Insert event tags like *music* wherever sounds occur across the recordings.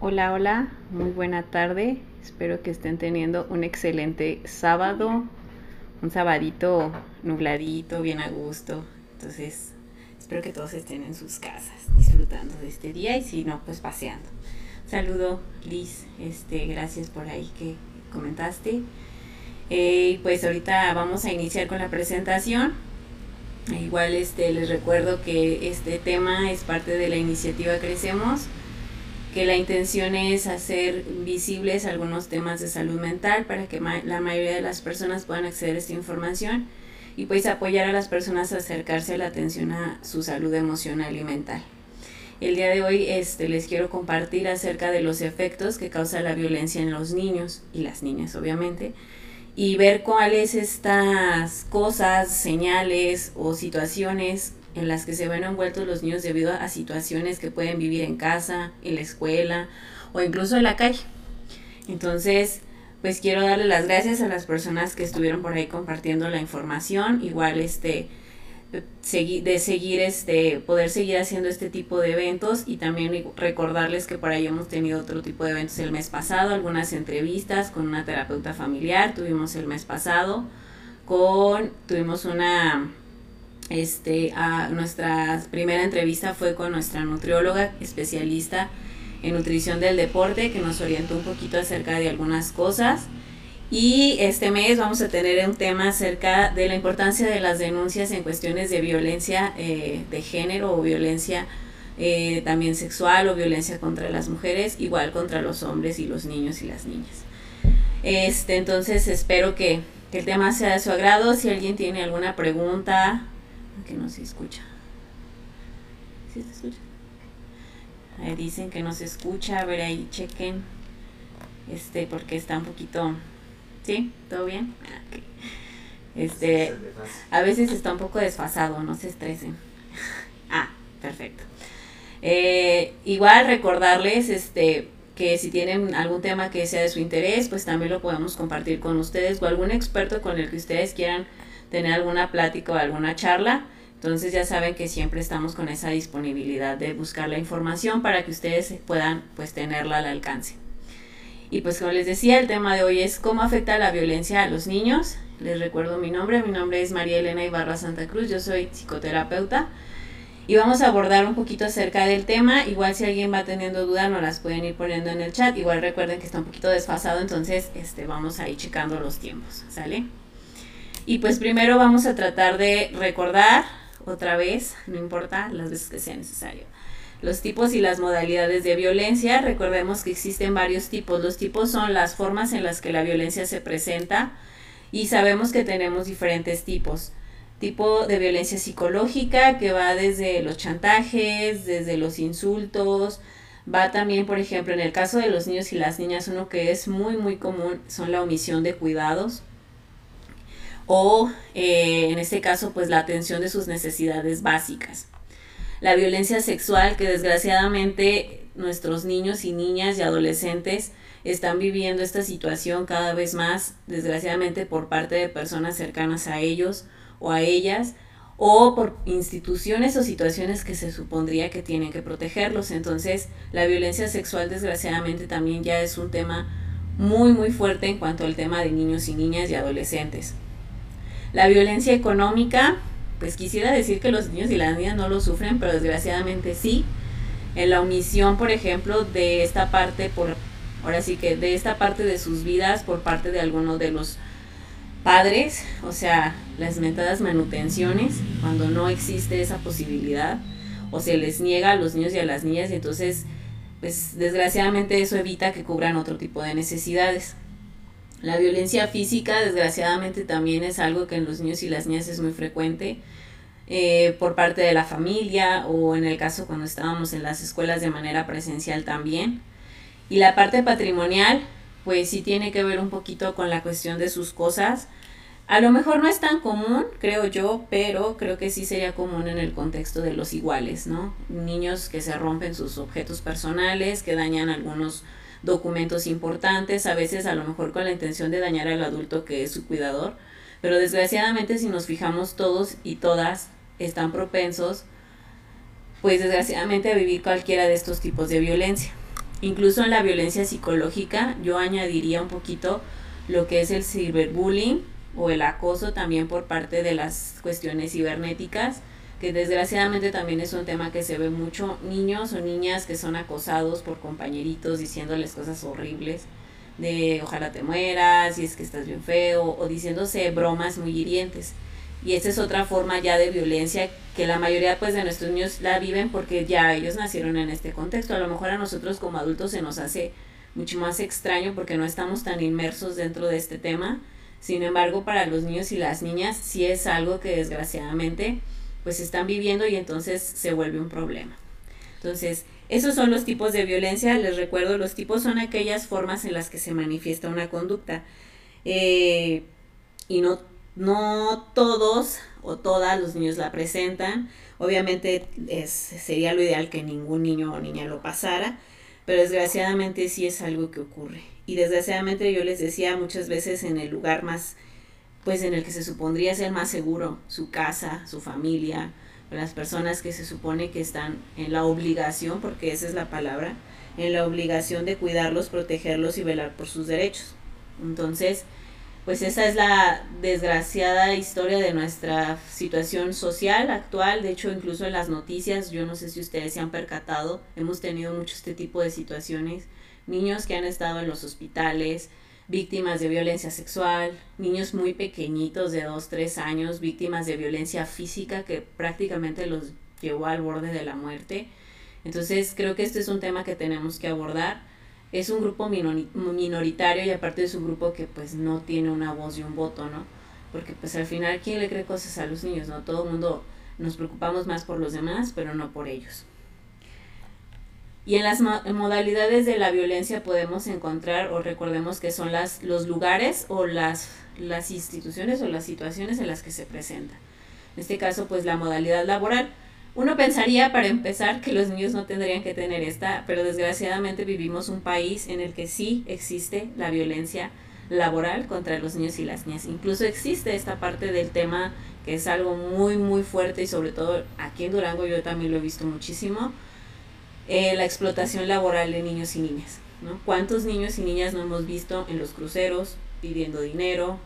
Hola, hola, muy buena tarde. Espero que estén teniendo un excelente sábado, un sabadito nubladito, bien a gusto. Entonces, espero que todos estén en sus casas disfrutando de este día y si no, pues paseando. Saludo, Liz, este, gracias por ahí que comentaste. Eh, pues ahorita vamos a iniciar con la presentación. Igual este, les recuerdo que este tema es parte de la iniciativa Crecemos que la intención es hacer visibles algunos temas de salud mental para que la mayoría de las personas puedan acceder a esta información y pues apoyar a las personas a acercarse a la atención a su salud emocional y mental. El día de hoy este, les quiero compartir acerca de los efectos que causa la violencia en los niños y las niñas obviamente y ver cuáles estas cosas, señales o situaciones en las que se ven envueltos los niños debido a situaciones que pueden vivir en casa, en la escuela o incluso en la calle. Entonces, pues quiero darle las gracias a las personas que estuvieron por ahí compartiendo la información, igual este de seguir este poder seguir haciendo este tipo de eventos y también recordarles que por ahí hemos tenido otro tipo de eventos el mes pasado, algunas entrevistas con una terapeuta familiar, tuvimos el mes pasado con tuvimos una este, a nuestra primera entrevista fue con nuestra nutrióloga especialista en nutrición del deporte que nos orientó un poquito acerca de algunas cosas. Y este mes vamos a tener un tema acerca de la importancia de las denuncias en cuestiones de violencia eh, de género o violencia eh, también sexual o violencia contra las mujeres, igual contra los hombres y los niños y las niñas. Este, entonces espero que, que el tema sea de su agrado. Si alguien tiene alguna pregunta que no se escucha. ¿Sí se escucha? Ahí dicen que no se escucha, a ver ahí chequen. Este, porque está un poquito. ¿Sí? ¿Todo bien? Este, a veces está un poco desfasado, no se estresen. *laughs* ah, perfecto. Eh, igual recordarles este que si tienen algún tema que sea de su interés, pues también lo podemos compartir con ustedes o algún experto con el que ustedes quieran tener alguna plática o alguna charla. Entonces ya saben que siempre estamos con esa disponibilidad de buscar la información para que ustedes puedan pues tenerla al alcance. Y pues como les decía, el tema de hoy es cómo afecta la violencia a los niños. Les recuerdo mi nombre, mi nombre es María Elena Ibarra Santa Cruz, yo soy psicoterapeuta y vamos a abordar un poquito acerca del tema. Igual si alguien va teniendo dudas, nos las pueden ir poniendo en el chat. Igual recuerden que está un poquito desfasado, entonces este, vamos a ir checando los tiempos, ¿sale? Y pues primero vamos a tratar de recordar otra vez, no importa las veces que sea necesario. Los tipos y las modalidades de violencia, recordemos que existen varios tipos. Los tipos son las formas en las que la violencia se presenta y sabemos que tenemos diferentes tipos. Tipo de violencia psicológica que va desde los chantajes, desde los insultos, va también, por ejemplo, en el caso de los niños y las niñas, uno que es muy, muy común son la omisión de cuidados o eh, en este caso pues la atención de sus necesidades básicas. La violencia sexual que desgraciadamente nuestros niños y niñas y adolescentes están viviendo esta situación cada vez más, desgraciadamente por parte de personas cercanas a ellos o a ellas, o por instituciones o situaciones que se supondría que tienen que protegerlos. Entonces, la violencia sexual desgraciadamente también ya es un tema muy muy fuerte en cuanto al tema de niños y niñas y adolescentes. La violencia económica, pues quisiera decir que los niños y las niñas no lo sufren, pero desgraciadamente sí. En la omisión, por ejemplo, de esta parte, por ahora sí que de esta parte de sus vidas por parte de alguno de los padres, o sea, las mentadas manutenciones, cuando no existe esa posibilidad, o se les niega a los niños y a las niñas, y entonces, pues desgraciadamente eso evita que cubran otro tipo de necesidades. La violencia física, desgraciadamente, también es algo que en los niños y las niñas es muy frecuente eh, por parte de la familia o en el caso cuando estábamos en las escuelas de manera presencial también. Y la parte patrimonial, pues sí tiene que ver un poquito con la cuestión de sus cosas. A lo mejor no es tan común, creo yo, pero creo que sí sería común en el contexto de los iguales, ¿no? Niños que se rompen sus objetos personales, que dañan algunos documentos importantes, a veces a lo mejor con la intención de dañar al adulto que es su cuidador, pero desgraciadamente si nos fijamos todos y todas están propensos, pues desgraciadamente a vivir cualquiera de estos tipos de violencia. Incluso en la violencia psicológica yo añadiría un poquito lo que es el ciberbullying o el acoso también por parte de las cuestiones cibernéticas, que desgraciadamente también es un tema que se ve mucho, niños o niñas que son acosados por compañeritos diciéndoles cosas horribles, de ojalá te mueras, y es que estás bien feo, o diciéndose bromas muy hirientes. Y esta es otra forma ya de violencia que la mayoría pues de nuestros niños la viven porque ya ellos nacieron en este contexto. A lo mejor a nosotros como adultos se nos hace mucho más extraño porque no estamos tan inmersos dentro de este tema. Sin embargo, para los niños y las niñas sí es algo que desgraciadamente pues están viviendo y entonces se vuelve un problema. Entonces, esos son los tipos de violencia. Les recuerdo, los tipos son aquellas formas en las que se manifiesta una conducta. Eh, y no, no todos o todas los niños la presentan. Obviamente es, sería lo ideal que ningún niño o niña lo pasara, pero desgraciadamente sí es algo que ocurre. Y desgraciadamente yo les decía muchas veces en el lugar más, pues en el que se supondría ser más seguro, su casa, su familia, las personas que se supone que están en la obligación, porque esa es la palabra, en la obligación de cuidarlos, protegerlos y velar por sus derechos. Entonces, pues esa es la desgraciada historia de nuestra situación social actual. De hecho, incluso en las noticias, yo no sé si ustedes se han percatado, hemos tenido mucho este tipo de situaciones. Niños que han estado en los hospitales, víctimas de violencia sexual, niños muy pequeñitos de 2, 3 años, víctimas de violencia física que prácticamente los llevó al borde de la muerte. Entonces creo que este es un tema que tenemos que abordar es un grupo minoritario y aparte es un grupo que pues no tiene una voz y un voto, ¿no? Porque pues al final, ¿quién le cree cosas a los niños, no? Todo el mundo nos preocupamos más por los demás, pero no por ellos. Y en las modalidades de la violencia podemos encontrar, o recordemos que son las, los lugares o las, las instituciones o las situaciones en las que se presenta. En este caso, pues la modalidad laboral uno pensaría, para empezar, que los niños no tendrían que tener esta, pero desgraciadamente vivimos un país en el que sí existe la violencia laboral contra los niños y las niñas. Incluso existe esta parte del tema que es algo muy, muy fuerte y sobre todo aquí en Durango yo también lo he visto muchísimo, eh, la explotación laboral de niños y niñas. ¿no? ¿Cuántos niños y niñas no hemos visto en los cruceros pidiendo dinero,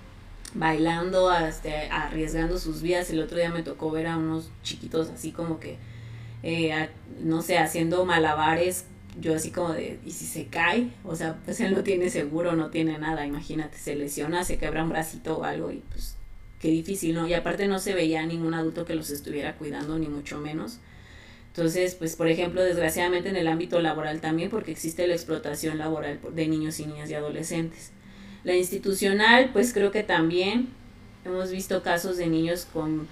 bailando, este, arriesgando sus vidas. El otro día me tocó ver a unos chiquitos así como que, eh, no sé, haciendo malabares. Yo así como de, ¿y si se cae? O sea, pues él no tiene seguro, no tiene nada. Imagínate, se lesiona, se quebra un bracito o algo y pues qué difícil, ¿no? Y aparte no se veía ningún adulto que los estuviera cuidando, ni mucho menos. Entonces, pues por ejemplo, desgraciadamente en el ámbito laboral también, porque existe la explotación laboral de niños y niñas y adolescentes. La institucional, pues creo que también hemos visto casos de niños con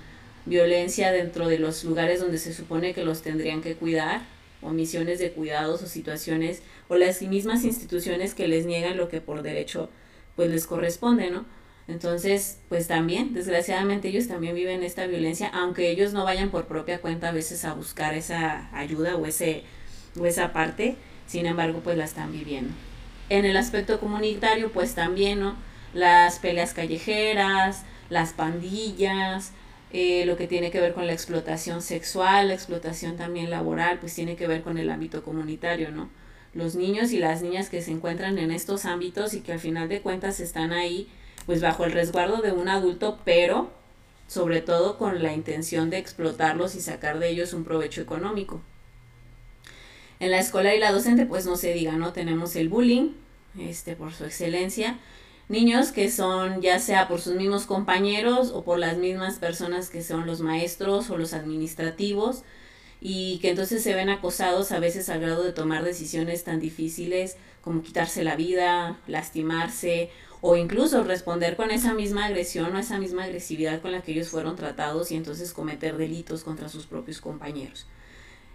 violencia dentro de los lugares donde se supone que los tendrían que cuidar, omisiones de cuidados o situaciones, o las mismas instituciones que les niegan lo que por derecho pues les corresponde, ¿no? Entonces, pues también, desgraciadamente ellos también viven esta violencia, aunque ellos no vayan por propia cuenta a veces a buscar esa ayuda o, ese, o esa parte, sin embargo, pues la están viviendo. En el aspecto comunitario, pues también, ¿no? Las peleas callejeras, las pandillas, eh, lo que tiene que ver con la explotación sexual, la explotación también laboral, pues tiene que ver con el ámbito comunitario, ¿no? Los niños y las niñas que se encuentran en estos ámbitos y que al final de cuentas están ahí, pues bajo el resguardo de un adulto, pero sobre todo con la intención de explotarlos y sacar de ellos un provecho económico. En la escuela y la docente, pues no se diga, ¿no? Tenemos el bullying, este, por su excelencia. Niños que son ya sea por sus mismos compañeros o por las mismas personas que son los maestros o los administrativos y que entonces se ven acosados a veces al grado de tomar decisiones tan difíciles como quitarse la vida, lastimarse o incluso responder con esa misma agresión o esa misma agresividad con la que ellos fueron tratados y entonces cometer delitos contra sus propios compañeros.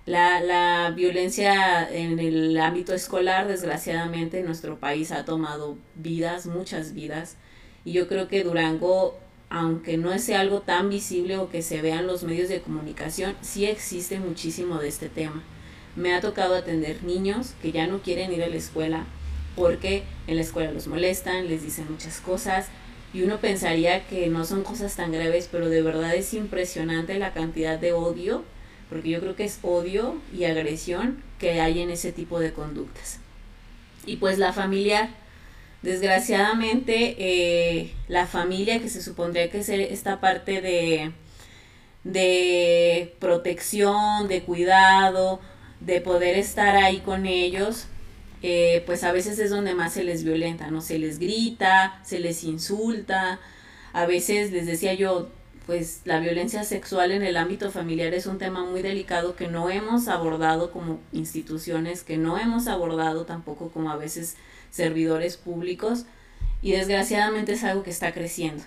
La, la violencia en el ámbito escolar, desgraciadamente, en nuestro país ha tomado vidas, muchas vidas. Y yo creo que Durango, aunque no sea algo tan visible o que se vea en los medios de comunicación, sí existe muchísimo de este tema. Me ha tocado atender niños que ya no quieren ir a la escuela porque en la escuela los molestan, les dicen muchas cosas, y uno pensaría que no son cosas tan graves, pero de verdad es impresionante la cantidad de odio porque yo creo que es odio y agresión que hay en ese tipo de conductas. Y pues la familiar. Desgraciadamente, eh, la familia que se supondría que es esta parte de, de protección, de cuidado, de poder estar ahí con ellos, pues a veces es donde más se les violenta, ¿no? Se les grita, se les insulta, a veces les decía yo, pues la violencia sexual en el ámbito familiar es un tema muy delicado que no hemos abordado como instituciones, que no hemos abordado tampoco como a veces servidores públicos y desgraciadamente es algo que está creciendo.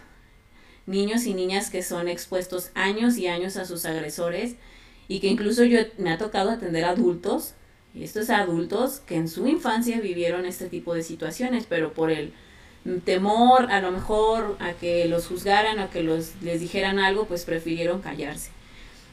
Niños y niñas que son expuestos años y años a sus agresores y que incluso yo me ha tocado atender adultos, y estos adultos que en su infancia vivieron este tipo de situaciones, pero por el temor a lo mejor a que los juzgaran, a que los, les dijeran algo, pues prefirieron callarse.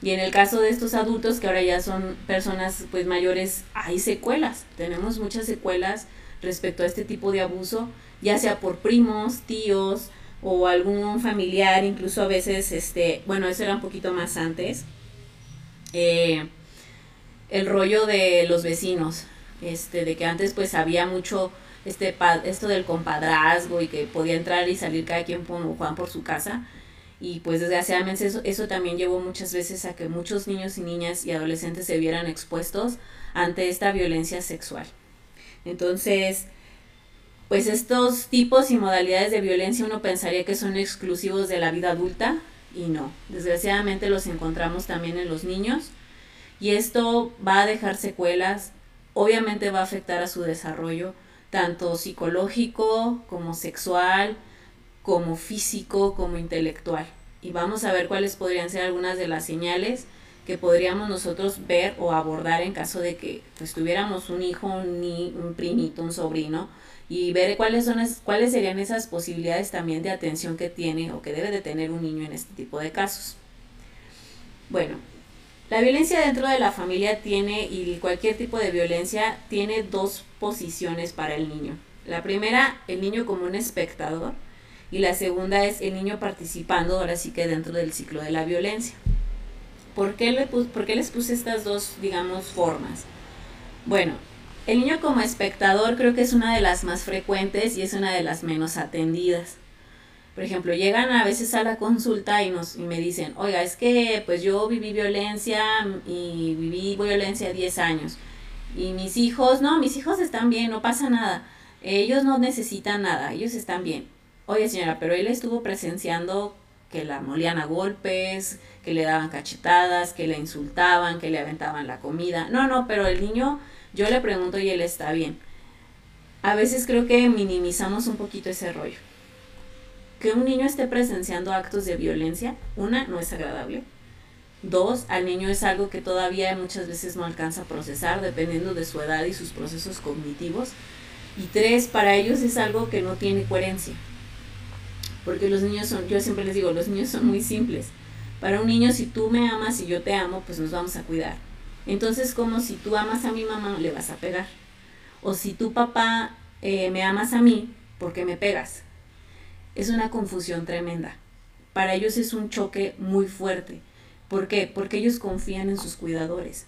Y en el caso de estos adultos que ahora ya son personas pues mayores, hay secuelas. Tenemos muchas secuelas respecto a este tipo de abuso, ya sea por primos, tíos o algún familiar, incluso a veces este, bueno, eso era un poquito más antes. Eh, el rollo de los vecinos, este, de que antes pues había mucho este esto del compadrazgo y que podía entrar y salir cada quien Juan por su casa. Y pues desgraciadamente eso, eso también llevó muchas veces a que muchos niños y niñas y adolescentes se vieran expuestos ante esta violencia sexual. Entonces, pues estos tipos y modalidades de violencia uno pensaría que son exclusivos de la vida adulta y no. Desgraciadamente los encontramos también en los niños y esto va a dejar secuelas, obviamente va a afectar a su desarrollo tanto psicológico como sexual, como físico, como intelectual. Y vamos a ver cuáles podrían ser algunas de las señales que podríamos nosotros ver o abordar en caso de que pues, tuviéramos un hijo, un, un primito, un sobrino, y ver cuáles, son cuáles serían esas posibilidades también de atención que tiene o que debe de tener un niño en este tipo de casos. Bueno, la violencia dentro de la familia tiene, y cualquier tipo de violencia, tiene dos posiciones para el niño. La primera, el niño como un espectador, y la segunda es el niño participando, ahora sí que dentro del ciclo de la violencia. ¿Por qué, le ¿Por qué les puse estas dos, digamos, formas? Bueno, el niño como espectador creo que es una de las más frecuentes y es una de las menos atendidas. Por ejemplo, llegan a veces a la consulta y, nos, y me dicen, oiga, es que pues yo viví violencia y viví violencia 10 años. Y mis hijos, no, mis hijos están bien, no pasa nada. Ellos no necesitan nada, ellos están bien. Oye señora, pero él estuvo presenciando que la molían a golpes, que le daban cachetadas, que le insultaban, que le aventaban la comida. No, no, pero el niño, yo le pregunto y él está bien. A veces creo que minimizamos un poquito ese rollo que un niño esté presenciando actos de violencia, una, no es agradable. Dos, al niño es algo que todavía muchas veces no alcanza a procesar dependiendo de su edad y sus procesos cognitivos. Y tres, para ellos es algo que no tiene coherencia. Porque los niños son, yo siempre les digo, los niños son muy simples. Para un niño, si tú me amas y yo te amo, pues nos vamos a cuidar. Entonces, como si tú amas a mi mamá, le vas a pegar. O si tu papá eh, me amas a mí, ¿por qué me pegas? Es una confusión tremenda. Para ellos es un choque muy fuerte. ¿Por qué? Porque ellos confían en sus cuidadores.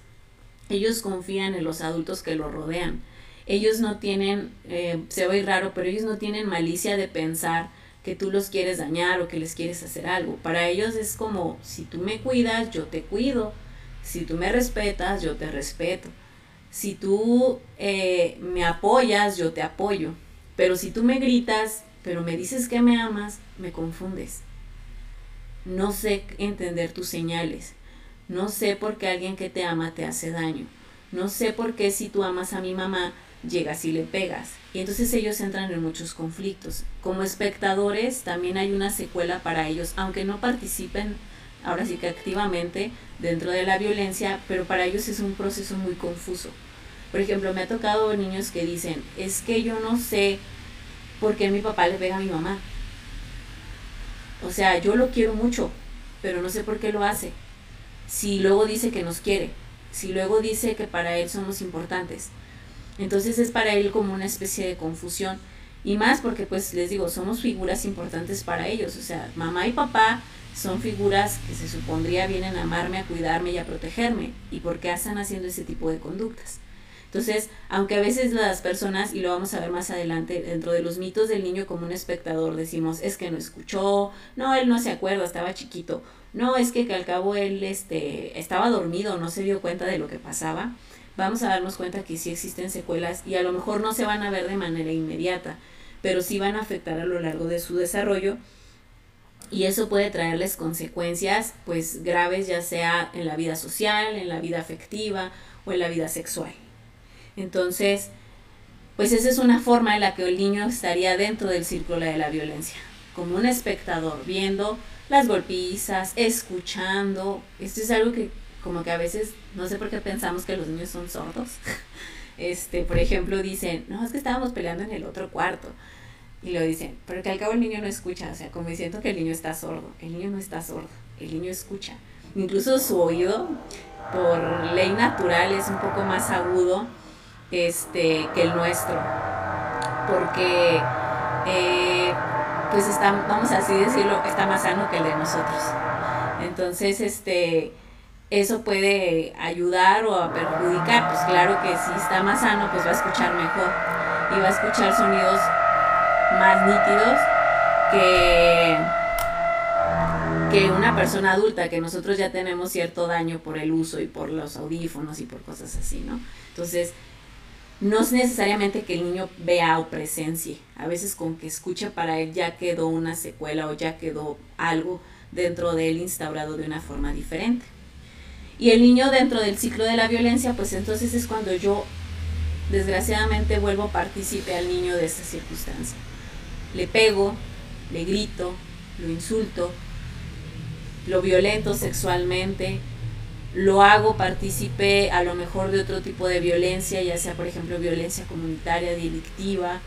Ellos confían en los adultos que los rodean. Ellos no tienen, eh, se ve raro, pero ellos no tienen malicia de pensar que tú los quieres dañar o que les quieres hacer algo. Para ellos es como, si tú me cuidas, yo te cuido. Si tú me respetas, yo te respeto. Si tú eh, me apoyas, yo te apoyo. Pero si tú me gritas, pero me dices que me amas, me confundes. No sé entender tus señales. No sé por qué alguien que te ama te hace daño. No sé por qué si tú amas a mi mamá, llegas y le pegas. Y entonces ellos entran en muchos conflictos. Como espectadores también hay una secuela para ellos, aunque no participen ahora sí que activamente dentro de la violencia, pero para ellos es un proceso muy confuso. Por ejemplo, me ha tocado niños que dicen, es que yo no sé porque mi papá le pega a mi mamá. O sea, yo lo quiero mucho, pero no sé por qué lo hace. Si luego dice que nos quiere, si luego dice que para él somos importantes. Entonces es para él como una especie de confusión. Y más porque, pues les digo, somos figuras importantes para ellos. O sea, mamá y papá son figuras que se supondría vienen a amarme, a cuidarme y a protegerme. ¿Y por qué están haciendo ese tipo de conductas? Entonces, aunque a veces las personas, y lo vamos a ver más adelante, dentro de los mitos del niño como un espectador, decimos, es que no escuchó, no, él no se acuerda, estaba chiquito, no, es que, al cabo él este, estaba dormido, no se dio cuenta de lo que pasaba, vamos a darnos cuenta que sí existen secuelas y a lo mejor no se van a ver de manera inmediata, pero sí van a afectar a lo largo de su desarrollo. Y eso puede traerles consecuencias pues graves ya sea en la vida social, en la vida afectiva o en la vida sexual. Entonces, pues esa es una forma en la que el niño estaría dentro del círculo de la violencia, como un espectador, viendo las golpizas, escuchando. Esto es algo que como que a veces, no sé por qué pensamos que los niños son sordos. *laughs* Este, por ejemplo, dicen, no, es que estábamos peleando en el otro cuarto. Y lo dicen, pero que al cabo el niño no escucha, o sea, como diciendo que el niño está sordo. El niño no está sordo, el niño escucha. Incluso su oído, por ley natural, es un poco más agudo este, que el nuestro. Porque, eh, pues está, vamos así decirlo, está más sano que el de nosotros. Entonces, este, eso puede ayudar o a perjudicar. Pues claro que si está más sano, pues va a escuchar mejor y va a escuchar sonidos más nítidos que, que una persona adulta, que nosotros ya tenemos cierto daño por el uso y por los audífonos y por cosas así, ¿no? Entonces, no es necesariamente que el niño vea o presencie. A veces con que escuche para él ya quedó una secuela o ya quedó algo dentro de él instaurado de una forma diferente. Y el niño dentro del ciclo de la violencia, pues entonces es cuando yo desgraciadamente vuelvo partícipe al niño de esa circunstancia. Le pego, le grito, lo insulto, lo violento sexualmente, lo hago partícipe a lo mejor de otro tipo de violencia, ya sea por ejemplo violencia comunitaria, delictiva,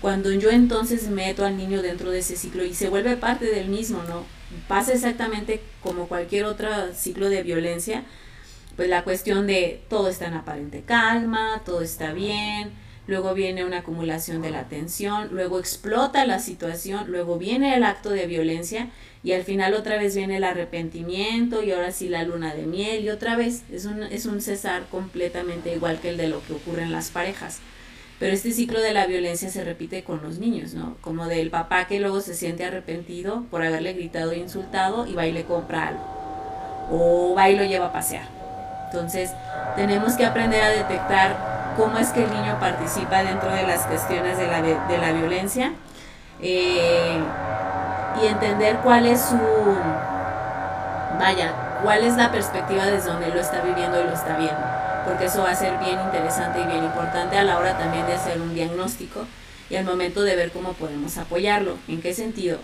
cuando yo entonces meto al niño dentro de ese ciclo y se vuelve parte del mismo, ¿no? Pasa exactamente como cualquier otro ciclo de violencia, pues la cuestión de todo está en aparente calma, todo está bien, luego viene una acumulación de la tensión, luego explota la situación, luego viene el acto de violencia y al final otra vez viene el arrepentimiento y ahora sí la luna de miel y otra vez es un, es un cesar completamente igual que el de lo que ocurre en las parejas. Pero este ciclo de la violencia se repite con los niños, ¿no? Como del papá que luego se siente arrepentido por haberle gritado e insultado y va y le compra algo. O va y lo lleva a pasear. Entonces, tenemos que aprender a detectar cómo es que el niño participa dentro de las cuestiones de la, de la violencia eh, y entender cuál es su, vaya, cuál es la perspectiva desde donde lo está viviendo y lo está viendo porque eso va a ser bien interesante y bien importante a la hora también de hacer un diagnóstico y al momento de ver cómo podemos apoyarlo. ¿En qué sentido?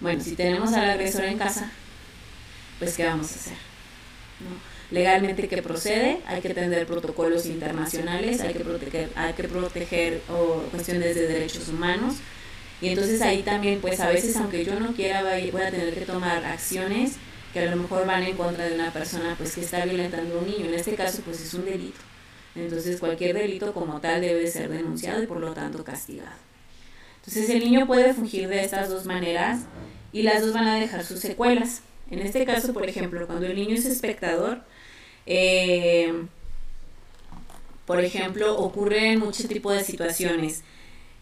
Bueno, si tenemos al agresor en casa, pues ¿qué vamos a hacer? Legalmente, ¿qué procede? Hay que tener protocolos internacionales, hay que proteger, hay que proteger cuestiones de derechos humanos. Y entonces ahí también, pues a veces, aunque yo no quiera, voy a tener que tomar acciones que a lo mejor van en contra de una persona pues que está violentando a un niño. En este caso pues es un delito. Entonces cualquier delito como tal debe ser denunciado y por lo tanto castigado. Entonces el niño puede fungir de estas dos maneras y las dos van a dejar sus secuelas. En este caso, por ejemplo, cuando el niño es espectador, eh, por ejemplo, ocurren muchos tipos de situaciones.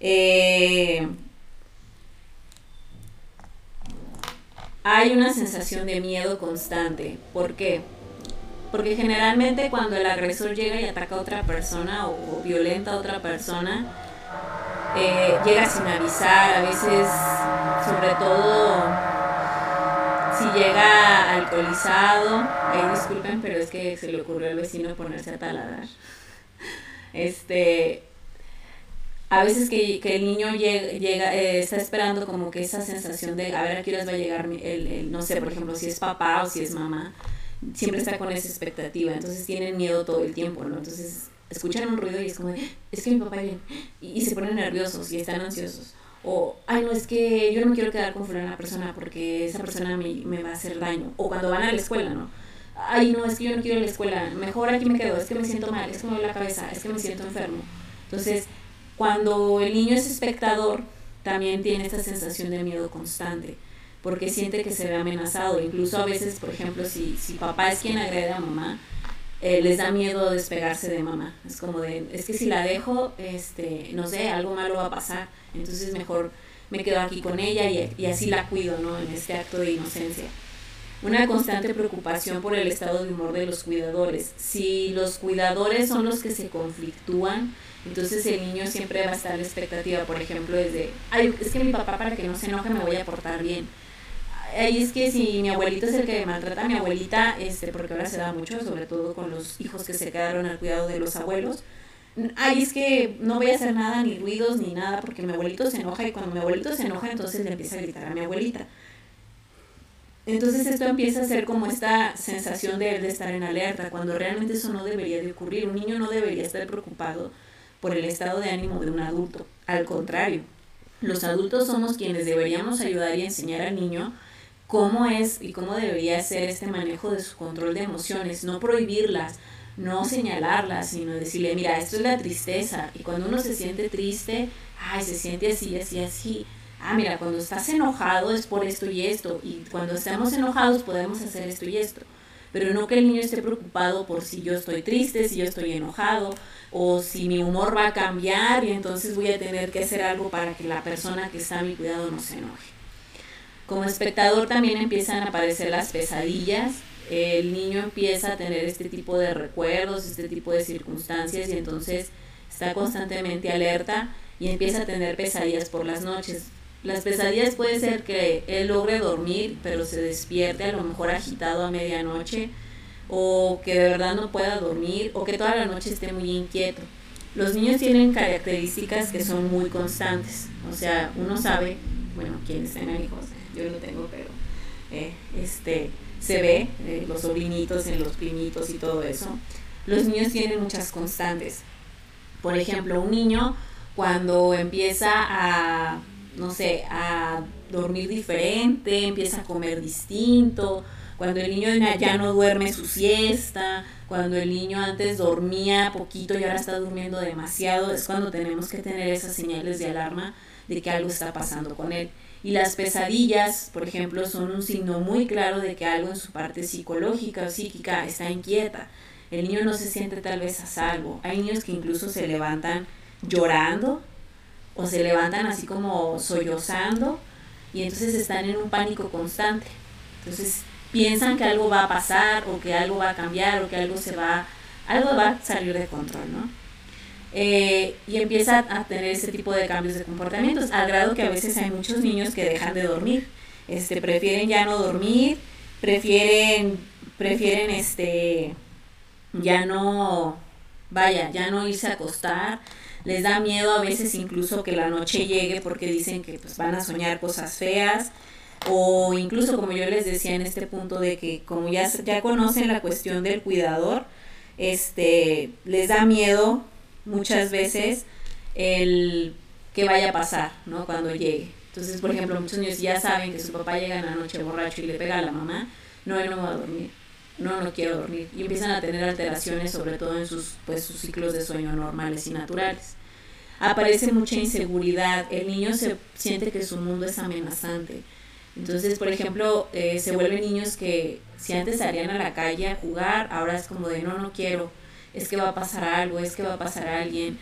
Eh, hay una sensación de miedo constante. ¿Por qué? Porque generalmente cuando el agresor llega y ataca a otra persona o, violenta a otra persona, eh, llega sin avisar, a veces, sobre todo si llega alcoholizado, disculpen, pero es que se le ocurrió al vecino ponerse a taladrar. *laughs* Este, a veces que, que el niño llega, eh, está esperando como que esa sensación de a ver a qué horas va a llegar el, no sé, por ejemplo, si es papá o si es mamá, siempre está con esa expectativa, entonces tienen miedo todo el tiempo, ¿no? Entonces escuchan un ruido y es como, es que mi papá viene, y, se ponen nerviosos y están ansiosos. O, ay, no, es que yo no quiero quedar con una persona porque esa persona me, me va a hacer daño. O cuando van a la escuela, ¿no? Ay, no, es que yo no quiero ir a la escuela, mejor aquí me quedo, es que me siento mal, es que me duele la cabeza, es que me siento enfermo. Entonces, cuando el niño es espectador, también tiene esta sensación de miedo constante, porque siente que se ve amenazado. Incluso a veces, por ejemplo, si, si papá es quien agrede a mamá, eh, les da miedo despegarse de mamá. Es como de, es que si la dejo, este, no sé, algo malo va a pasar. Entonces mejor me quedo aquí con ella y, y así la cuido, ¿no? En este acto de inocencia una constante preocupación por el estado de humor de los cuidadores. Si los cuidadores son los que se conflictúan, entonces el niño siempre va a estar la expectativa, por ejemplo, desde, ay, es que mi papá para que no se enoje me voy a portar bien. Ay, es que si mi abuelito es el que maltrata a mi abuelita, este, porque ahora se da mucho, sobre todo con los hijos que se quedaron al cuidado de los abuelos, ay, es que no voy a hacer nada, ni ruidos, ni nada, porque mi abuelito se enoja y cuando mi abuelito se enoja, entonces le empieza a gritar a mi abuelita. Entonces esto empieza a ser como esta sensación de, de estar en alerta, cuando realmente eso no debería de ocurrir. Un niño no debería estar preocupado por el estado de ánimo de un adulto. Al contrario, los adultos somos quienes deberíamos ayudar y enseñar al niño cómo es y cómo debería ser este manejo de su control de emociones, no prohibirlas, no señalarlas, sino decirle, mira, esto es la tristeza. Y cuando uno se siente triste, ay, se siente así, así, así ah, mira, cuando estás enojado es por esto y esto, y cuando estamos enojados podemos hacer esto y esto. Pero no que el niño esté preocupado por si yo estoy triste, si yo estoy enojado, o si mi humor va a cambiar y entonces voy a tener que hacer algo para que la persona que está a mi cuidado no se enoje. Como espectador también empiezan a aparecer las pesadillas, el niño empieza a tener este tipo de recuerdos, este tipo de circunstancias y entonces está constantemente alerta y empieza a tener pesadillas por las noches. Las pesadillas puede ser que él logre dormir, pero se despierte a lo mejor agitado a medianoche, o que de verdad no pueda dormir, o que toda la noche esté muy inquieto. Los niños tienen características que son muy constantes, o sea, uno sabe, bueno, quienes tengan hijos, yo no tengo, pero eh, este, se ve, eh, los sobrinitos en los primitos y todo eso. Los niños tienen muchas constantes. Por ejemplo, un niño cuando empieza a no sé, a dormir diferente, empieza a comer distinto, cuando el niño ya no duerme su siesta, cuando el niño antes dormía poquito y ahora está durmiendo demasiado, es cuando tenemos que tener esas señales de alarma de que algo está pasando con él. Y las pesadillas, por ejemplo, son un signo muy claro de que algo en su parte psicológica o psíquica está inquieta. El niño no se siente tal vez a salvo. Hay niños que incluso se levantan llorando o se levantan así como sollozando y entonces están en un pánico constante. Entonces piensan que algo va a pasar o que algo va a cambiar o que algo se va, algo va a salir de control, ¿no? Eh, y empieza a tener ese tipo de cambios de comportamientos, al grado que a veces hay muchos niños que dejan de dormir, este, prefieren ya no dormir, prefieren, prefieren este, ya no, vaya, ya no irse a acostar, les da miedo a veces incluso que la noche llegue porque dicen que pues, van a soñar cosas feas o incluso como yo les decía en este punto de que como ya, ya conocen la cuestión del cuidador, este, les da miedo muchas veces el que vaya a pasar, ¿no? Cuando llegue. Entonces, por ejemplo, muchos niños ya saben que su papá llega en la noche borracho y le pega a la mamá, no, él no va a dormir no, no quiero dormir. Y empiezan a tener alteraciones, sobre todo en sus, pues, sus ciclos de sueño normales y naturales. Aparece mucha inseguridad, el niño se siente que su mundo es amenazante. Entonces, por ejemplo, eh, se vuelven niños que si antes salían a la calle a jugar, ahora es como de no, no quiero, es que va a pasar algo, es que va a pasar alguien,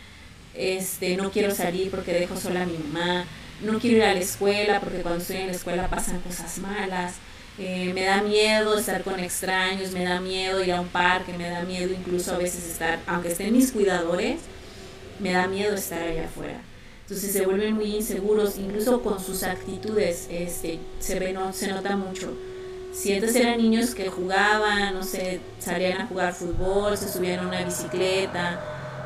este, no quiero salir porque dejo sola a mi mamá, no quiero ir a la escuela porque cuando estoy en la escuela pasan cosas malas. Eh, me da miedo estar con extraños, me da miedo ir a un parque, me da miedo incluso a veces estar, aunque estén mis cuidadores, me da miedo estar allá afuera. Entonces se vuelven muy inseguros, incluso con sus actitudes, este, se ve, no, se nota mucho. Si antes eran niños que jugaban, no sé, salían a jugar fútbol, se subían a una bicicleta,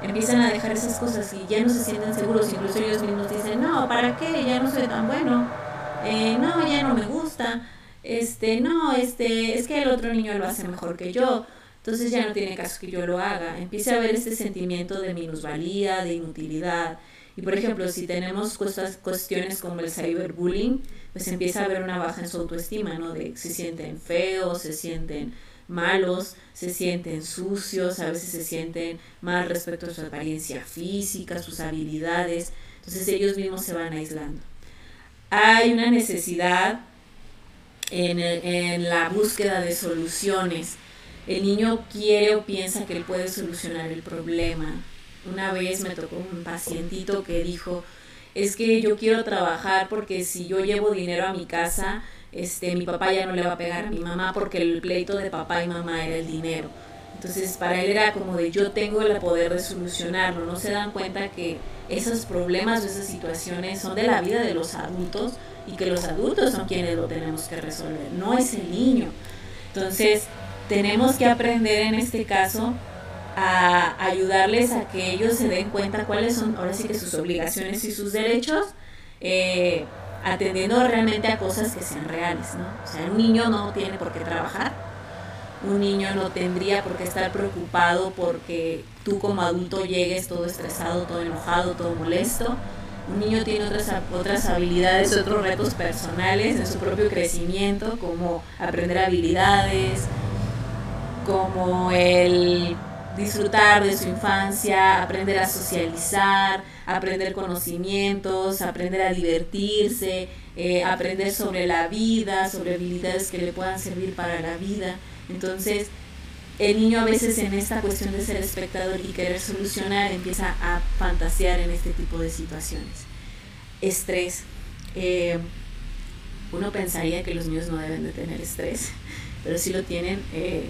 empiezan a dejar esas cosas y ya no se sienten seguros, incluso ellos mismos dicen, no, ¿para qué? Ya no soy tan bueno, eh, no, ya no me gusta este, no, este, es que el otro niño lo hace mejor que yo, entonces ya no tiene caso que yo lo haga. Empieza a haber este sentimiento de minusvalía, de inutilidad. Y por ejemplo, si tenemos cuestiones como el cyberbullying, pues empieza a haber una baja en su autoestima, ¿no? De se sienten feos, se sienten malos, se sienten sucios, a veces se sienten mal respecto a su apariencia física, sus habilidades. Entonces ellos mismos se van aislando. Hay una necesidad en, en la búsqueda de soluciones. el niño quiere o piensa que él puede solucionar el problema. Una vez me tocó un pacientito que dijo, es que yo quiero trabajar porque si yo llevo dinero a mi casa, este, mi papá ya no le va a pegar a mi mamá porque el pleito de papá y mamá era el dinero. Entonces para él era como de yo tengo el poder de solucionarlo, no se dan cuenta que esos problemas o esas situaciones son de la vida de los adultos y que los adultos son quienes lo tenemos que resolver, no es el niño. Entonces tenemos que aprender en este caso a ayudarles a que ellos se den cuenta cuáles son ahora sí que sus obligaciones y sus derechos, eh, atendiendo realmente a cosas que sean reales, ¿no? O sea, un niño no tiene por qué trabajar, un niño no tendría por qué estar preocupado porque tú como adulto llegues todo estresado, todo enojado, todo molesto. Un niño tiene otras, otras habilidades, otros retos personales en su propio crecimiento, como aprender habilidades, como el disfrutar de su infancia, aprender a socializar, aprender conocimientos, aprender a divertirse, eh, aprender sobre la vida, sobre habilidades que le puedan servir para la vida. Entonces, el niño a veces en esta cuestión de ser espectador y querer solucionar empieza a fantasear en este tipo de situaciones. Estrés. Eh, uno pensaría que los niños no deben de tener estrés, pero si lo tienen. Eh,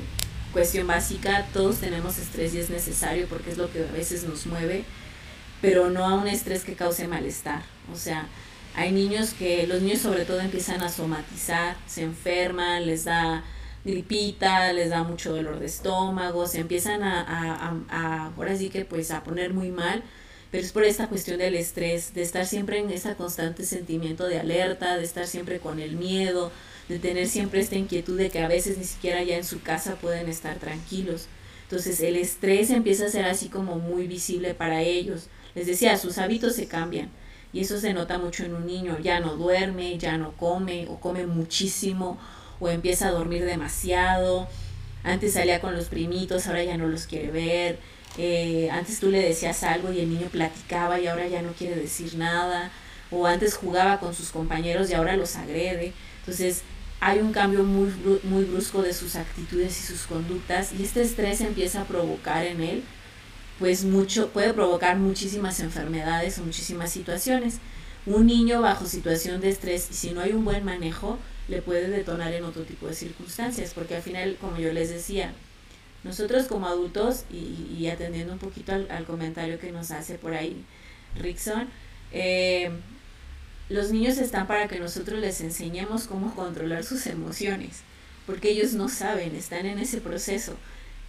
cuestión básica, todos tenemos estrés y es necesario porque es lo que a veces nos mueve, pero no a un estrés que cause malestar. O sea, hay niños que, los niños sobre todo empiezan a somatizar, se enferman, les da gripita, les da mucho dolor de estómago, se empiezan a, a, a, ahora sí que pues a poner muy mal, pero es por esta cuestión del estrés, de estar siempre en ese constante sentimiento de alerta, de estar siempre con el miedo, de tener siempre esta inquietud de que a veces ni siquiera ya en su casa pueden estar tranquilos. Entonces el estrés empieza a ser así como muy visible para ellos. Les decía, sus hábitos se cambian y eso se nota mucho en un niño. Ya no duerme, ya no come o come muchísimo o empieza a dormir demasiado. Antes salía con los primitos, ahora ya no los quiere ver. Eh, antes tú le decías algo y el niño platicaba y ahora ya no quiere decir nada. O antes jugaba con sus compañeros y ahora los agrede. Entonces hay un cambio muy, muy brusco de sus actitudes y sus conductas y este estrés empieza a provocar en él, pues mucho, puede provocar muchísimas enfermedades o muchísimas situaciones. Un niño bajo situación de estrés si no hay un buen manejo, le puede detonar en otro tipo de circunstancias, porque al final, como yo les decía, nosotros como adultos, y, atendiendo un poquito al, al, comentario que nos hace por ahí Rickson, eh, los niños están para que nosotros les enseñemos cómo controlar sus emociones, porque ellos no saben, están en ese proceso.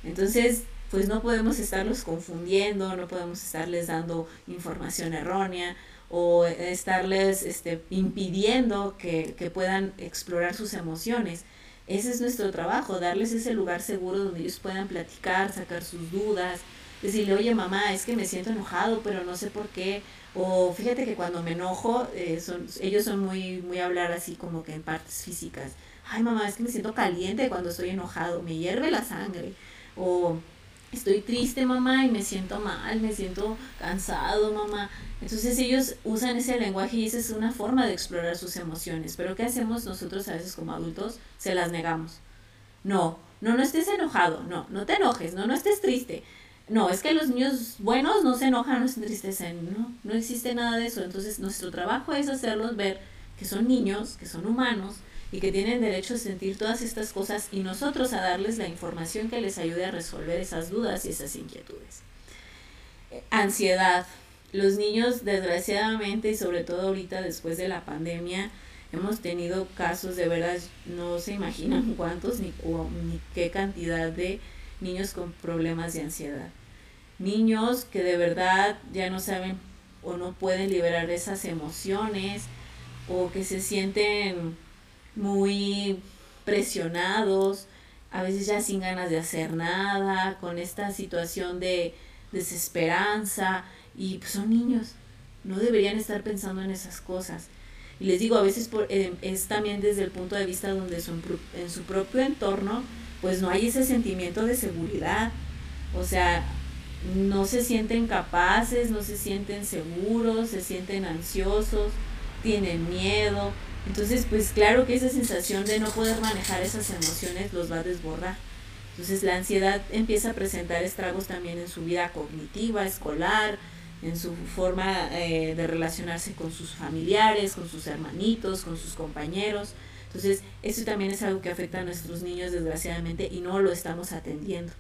Entonces, pues no podemos estarlos confundiendo, no podemos estarles dando información errónea o estarles este, impidiendo que, que puedan explorar sus emociones. Ese es nuestro trabajo, darles ese lugar seguro donde ellos puedan platicar, sacar sus dudas, decirle, oye mamá, es que me siento enojado, pero no sé por qué, o fíjate que cuando me enojo, eh, son, ellos son muy, muy hablar así como que en partes físicas. Ay, mamá, es que me siento caliente cuando estoy enojado, me hierve la sangre. O estoy triste, mamá, y me siento mal, me siento cansado, mamá. Entonces ellos usan ese lenguaje y esa es una forma de explorar sus emociones. Pero ¿qué hacemos nosotros a veces como adultos? Se las negamos. No, no, no estés enojado, no, no te enojes, no, no estés triste no, es que los niños buenos no se enojan, no se entristecen, no, no existe nada de eso. Entonces nuestro trabajo es hacerlos ver que son niños, que son humanos y que tienen derecho a sentir todas estas cosas y nosotros a darles la información que les ayude a resolver esas dudas y esas inquietudes. Eh, ansiedad. Los niños, desgraciadamente, y sobre todo ahorita después de la pandemia, hemos tenido casos de verdad, no se imaginan cuántos ni, ni qué cantidad de niños con problemas de ansiedad. Niños que de verdad ya no saben o no pueden liberar esas emociones o que se sienten muy presionados, a veces ya sin ganas de hacer nada, con esta situación de desesperanza y pues son niños, no deberían estar pensando en esas cosas. Y les digo, a veces por, eh, es también desde el punto de vista donde son, en su propio entorno pues no hay ese sentimiento de seguridad. O sea, no se sienten capaces, no se sienten seguros, se sienten ansiosos, tienen miedo. Entonces, pues claro que esa sensación de no poder manejar esas emociones los va a desbordar. Entonces la ansiedad empieza a presentar estragos también en su vida cognitiva, escolar, en su forma eh, de relacionarse con sus familiares, con sus hermanitos, con sus compañeros. Entonces, eso también es algo que afecta a nuestros niños desgraciadamente y no lo estamos atendiendo.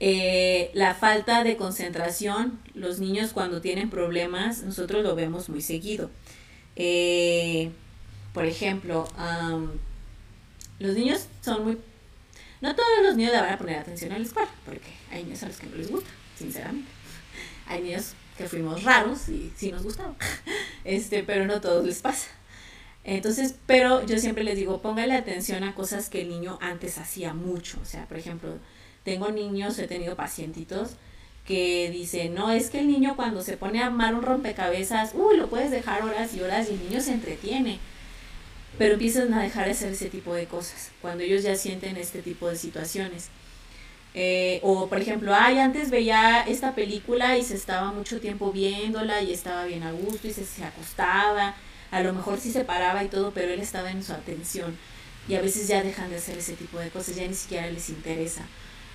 Eh, la falta de concentración, los niños cuando tienen problemas, nosotros lo vemos muy seguido. Eh, por ejemplo, los niños son muy... No todos los niños le van a poner atención a la escuela, porque hay niños a los que no les gusta, sinceramente. Hay niños que fuimos raros y sí nos gustaba, *laughs* este, pero no todos les pasa. Entonces, pero yo siempre les digo, póngale atención a cosas que el niño antes hacía mucho. O sea, por ejemplo, tengo niños, he tenido pacientitos que dicen, no, es que el niño cuando se pone a armar un rompecabezas, uy, lo puedes dejar horas y horas y el niño se entretiene. Pero empiezan a dejar de hacer ese tipo de cosas, cuando ellos ya sienten este tipo de situaciones. Eh, o por ejemplo, ay, antes veía esta película y se estaba mucho tiempo viéndola y estaba bien a gusto y se, se acostaba a lo mejor sí se paraba y todo, pero él estaba en su atención. Y a veces ya dejan de hacer ese tipo de cosas, ya ni siquiera les interesa.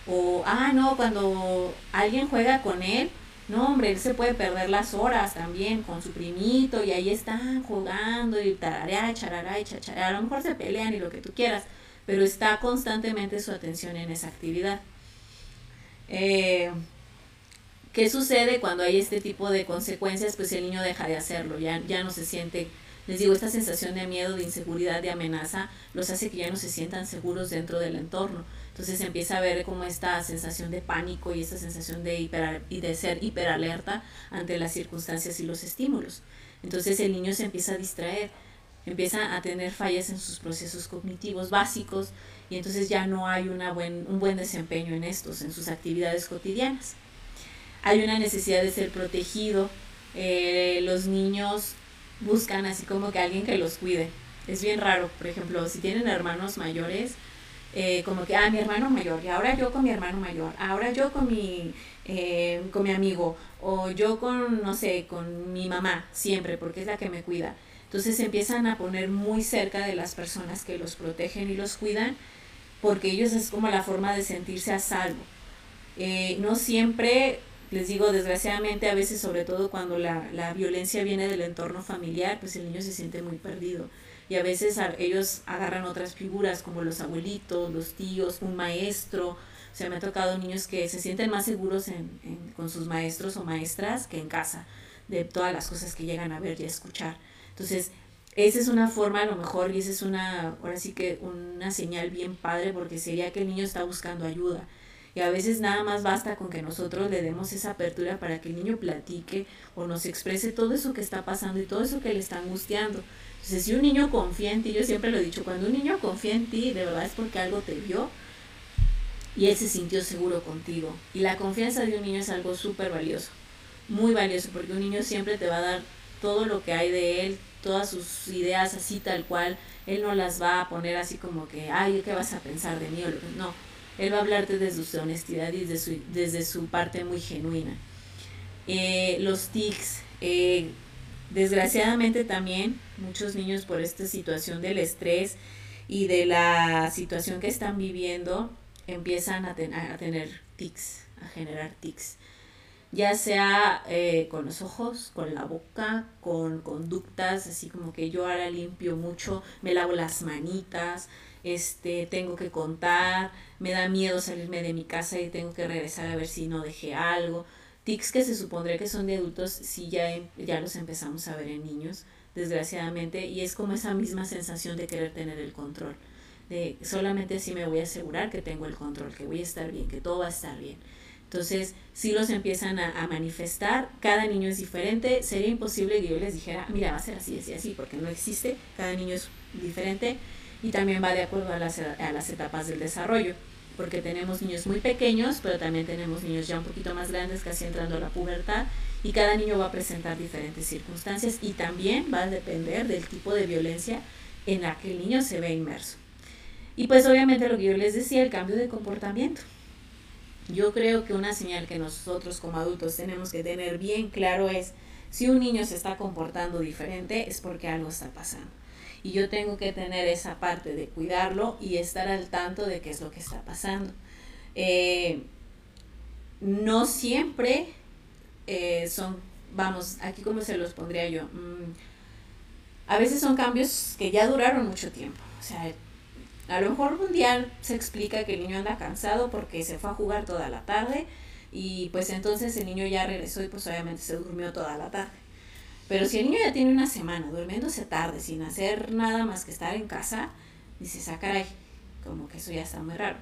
O, ah, no, cuando alguien juega con él, no, hombre, él se puede perder las horas también con su primito y ahí están jugando y tararea, charará y chachará. A lo mejor se pelean y lo que tú quieras, pero está constantemente su atención en esa actividad. Eh, ¿Qué sucede cuando hay este tipo de consecuencias? Pues el niño deja de hacerlo, ya, ya no se siente les digo, esta sensación de miedo, de inseguridad, de amenaza, los hace que ya no se sientan seguros dentro del entorno. Entonces empieza a ver como esta sensación de pánico y esta sensación de, hiper, de ser hiperalerta ante las circunstancias y los estímulos. Entonces el niño se empieza a distraer, empieza a tener fallas en sus procesos cognitivos básicos y entonces ya no hay una buen, un buen desempeño en estos, en sus actividades cotidianas. Hay una necesidad de ser protegido. Eh, los niños buscan así como que alguien que los cuide. Es bien raro, por ejemplo, si tienen hermanos mayores, eh, como que, ah, mi hermano mayor, y ahora yo con mi hermano mayor, ahora yo con mi, eh, con mi amigo, o yo con, no sé, con mi mamá, siempre, porque es la que me cuida. Entonces empiezan a poner muy cerca de las personas que los protegen y los cuidan, porque ellos es como la forma de sentirse a salvo. Eh, no siempre les digo, desgraciadamente a veces, sobre todo cuando la, la, violencia viene del entorno familiar, pues el niño se siente muy perdido. Y a veces ellos agarran otras figuras como los abuelitos, los tíos, un maestro. O sea, me ha tocado niños que se sienten más seguros en, con sus maestros o maestras que en casa, de todas las cosas que llegan a ver y a escuchar. Entonces, esa es una forma a lo mejor y esa es una, ahora sí que una señal bien padre porque sería que el niño está buscando ayuda y a veces nada más basta con que nosotros le demos esa apertura para que el niño platique o nos exprese todo eso que está pasando y todo eso que le está angustiando. Entonces, si un niño confía en ti, yo siempre lo he dicho, cuando un niño confía en ti, de verdad es porque algo te vio y él se sintió seguro contigo. Y la confianza de un niño es algo súper valioso, muy valioso, porque un niño siempre te va a dar todo lo que hay de él, todas sus ideas así tal cual, él no las va a poner así como que, ay, ¿qué vas a pensar de mí? No, él va a hablarte desde su honestidad y desde su, desde su parte muy genuina. Eh, los tics, eh, desgraciadamente también muchos niños por esta situación del estrés y de la situación que están viviendo empiezan a, a tener tics, a generar tics. Ya sea eh, con los ojos, con la boca, con conductas, así como que yo ahora limpio mucho, me lavo las manitas, este, tengo que contar, me da miedo salirme de mi casa y tengo que regresar a ver si no dejé algo. Tics que se supondría que son de adultos, sí ya, em, ya los empezamos a ver en niños, desgraciadamente, y es como esa misma sensación de querer tener el control, de solamente así me voy a asegurar que tengo el control, que voy a estar bien, que todo va a estar bien. Entonces, si los empiezan a, a, manifestar, cada niño es diferente, sería imposible que yo les dijera, mira, va a ser así, así, así, porque no existe, cada niño es diferente y también va de acuerdo a las, a las etapas del desarrollo, porque tenemos niños muy pequeños, pero también tenemos niños ya un poquito más grandes, casi entrando a la pubertad, y cada niño va a presentar diferentes circunstancias y también va a depender del tipo de violencia en la que el niño se ve inmerso. Y pues obviamente lo que yo les decía, el cambio de comportamiento. Yo creo que una señal que nosotros como adultos tenemos que tener bien claro es si un niño se está comportando diferente es porque algo está pasando. Y yo tengo que tener esa parte de cuidarlo y estar al tanto de qué es lo que está pasando. Eh, no siempre eh, son, vamos, aquí como se los pondría yo, mm, a veces son cambios que ya duraron mucho tiempo. O sea, a lo mejor un día se explica que el niño anda cansado porque se fue a jugar toda la tarde y pues entonces el niño ya regresó y pues obviamente se durmió toda la tarde. Pero si el niño ya tiene una semana durmiéndose tarde sin hacer nada más que estar en casa, dices, ah, caray, como que eso ya está muy raro.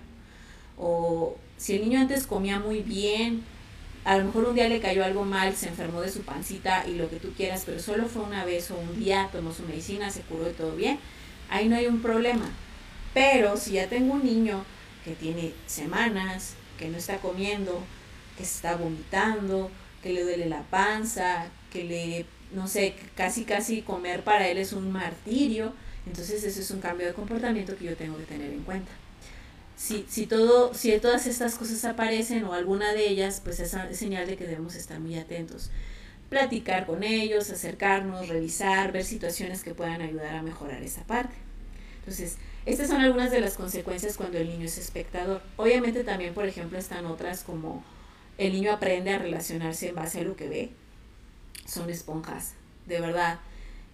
O si el niño antes comía muy bien, a lo mejor un día le cayó algo mal, se enfermó de su pancita y lo que tú quieras, pero solo fue una vez o un día, tomó su medicina, se curó y todo bien, ahí no hay un problema. Pero si ya tengo un niño que tiene semanas, que no está comiendo, que se está vomitando, que le duele la panza, que le no sé, casi casi comer para él es un martirio, entonces ese es un cambio de comportamiento que yo tengo que tener en cuenta. Si, si, todo, si todas estas cosas aparecen o alguna de ellas, pues es, es señal de que debemos estar muy atentos. Platicar con ellos, acercarnos, revisar, ver situaciones que puedan ayudar a mejorar esa parte. Entonces, estas son algunas de las consecuencias cuando el niño es espectador. Obviamente también, por ejemplo, están otras como el niño aprende a relacionarse en base a lo que ve, son esponjas, de verdad.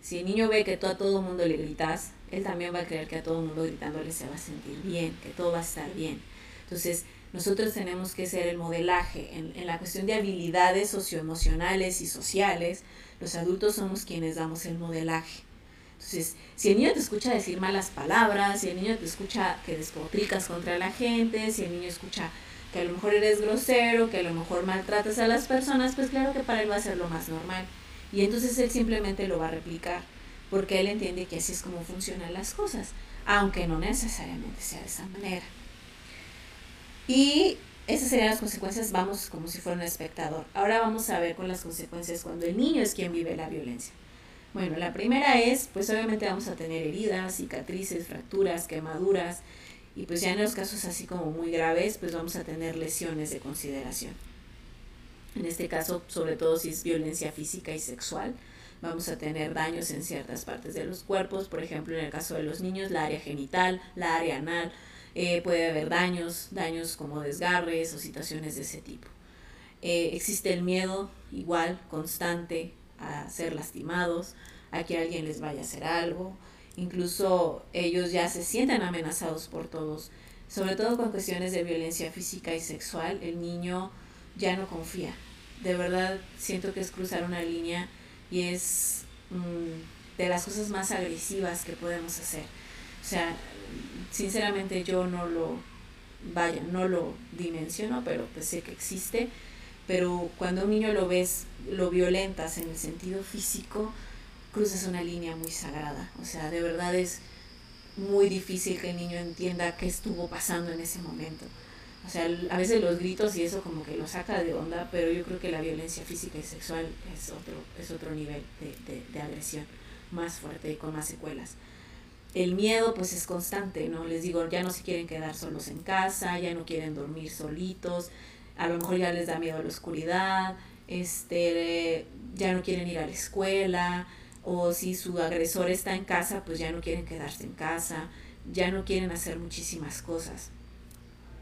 Si el niño ve que tú a todo mundo le gritas, él también va a creer que a todo mundo gritándole se va a sentir bien, que todo va a estar bien. Entonces, nosotros tenemos que ser el modelaje en, en la cuestión de habilidades socioemocionales y sociales. Los adultos somos quienes damos el modelaje. Entonces, si el niño te escucha decir malas palabras, si el niño te escucha que despotricas contra la gente, si el niño escucha que a lo mejor eres grosero, que a lo mejor maltratas a las personas, pues claro que para él va a ser lo más normal. Y entonces él simplemente lo va a replicar, porque él entiende que así es como funcionan las cosas, aunque no necesariamente sea de esa manera. Y esas serían las consecuencias, vamos como si fuera un espectador. Ahora vamos a ver con las consecuencias cuando el niño es quien vive la violencia. Bueno, la primera es, pues obviamente vamos a tener heridas, cicatrices, fracturas, quemaduras, y pues ya en los casos así como muy graves, pues vamos a tener lesiones de consideración. En este caso, sobre todo si es violencia física y sexual, vamos a tener daños en ciertas partes de los cuerpos, por ejemplo, en el caso de los niños, la área genital, la área anal, eh, puede haber daños, daños como desgarres o situaciones de ese tipo. Eh, existe el miedo igual, constante, a ser lastimados, a que alguien les vaya a hacer algo, incluso ellos ya se sienten amenazados por todos, sobre todo con cuestiones de violencia física y sexual, el niño ya no confía. De verdad siento que es cruzar una línea y es mm, de las cosas más agresivas que podemos hacer. O sea, sinceramente yo no lo, vaya, no lo dimensiono, pero pues sé que existe. Pero cuando un niño lo ves, lo violentas en el sentido físico, cruzas una línea muy sagrada. O sea, de verdad es muy difícil que el niño entienda qué estuvo pasando en ese momento. O sea, a veces los gritos y eso como que lo saca de onda, pero yo creo que la violencia física y sexual es otro, es otro nivel de, de, agresión más fuerte y con más secuelas. El miedo pues es constante, ¿no? Les digo, ya no se quieren quedar solos en casa, ya no quieren dormir solitos, a lo mejor ya les da miedo a la oscuridad, este, ya no quieren ir a la escuela, o si su agresor está en casa, pues ya no quieren quedarse en casa, ya no quieren hacer muchísimas cosas.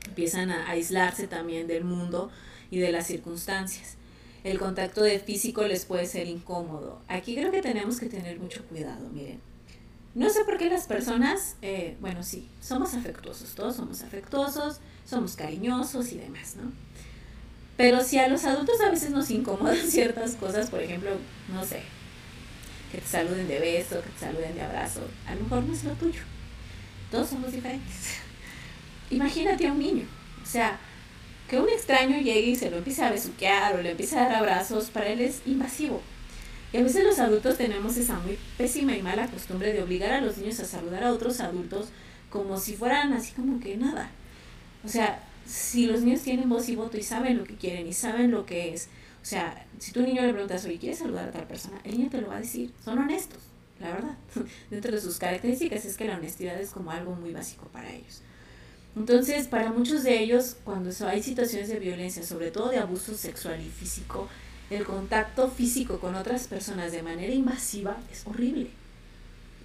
Empiezan a aislarse también del mundo y de las circunstancias. El contacto de físico les puede ser incómodo. Aquí creo que tenemos que tener mucho cuidado, miren. No sé por qué las personas, eh, bueno, sí, somos afectuosos, todos somos afectuosos, somos cariñosos y demás, ¿no? Pero si a los adultos a veces nos incomodan *laughs* ciertas cosas, por ejemplo, no sé, que te saluden de beso, que te saluden de abrazo. A lo mejor no es lo tuyo. Todos somos diferentes. *laughs* Imagínate a un niño. O sea, que un extraño llegue y se lo empiece a besuquear o le empiece a dar abrazos, para él es invasivo. Y a veces los adultos tenemos esa muy pésima y mala costumbre de obligar a los niños a saludar a otros adultos como si fueran así como que nada. O sea, si los niños tienen voz y voto y saben lo que quieren y saben lo que es, o sea, si tu niño le preguntas, oye, ¿quieres saludar a tal persona? El niño te lo va a decir. Son honestos, la verdad. *laughs* Dentro de sus características es que la honestidad es como algo muy básico para ellos. Entonces, para muchos de ellos, cuando hay situaciones de violencia, sobre todo de abuso sexual y físico, el contacto físico con otras personas de manera invasiva es horrible.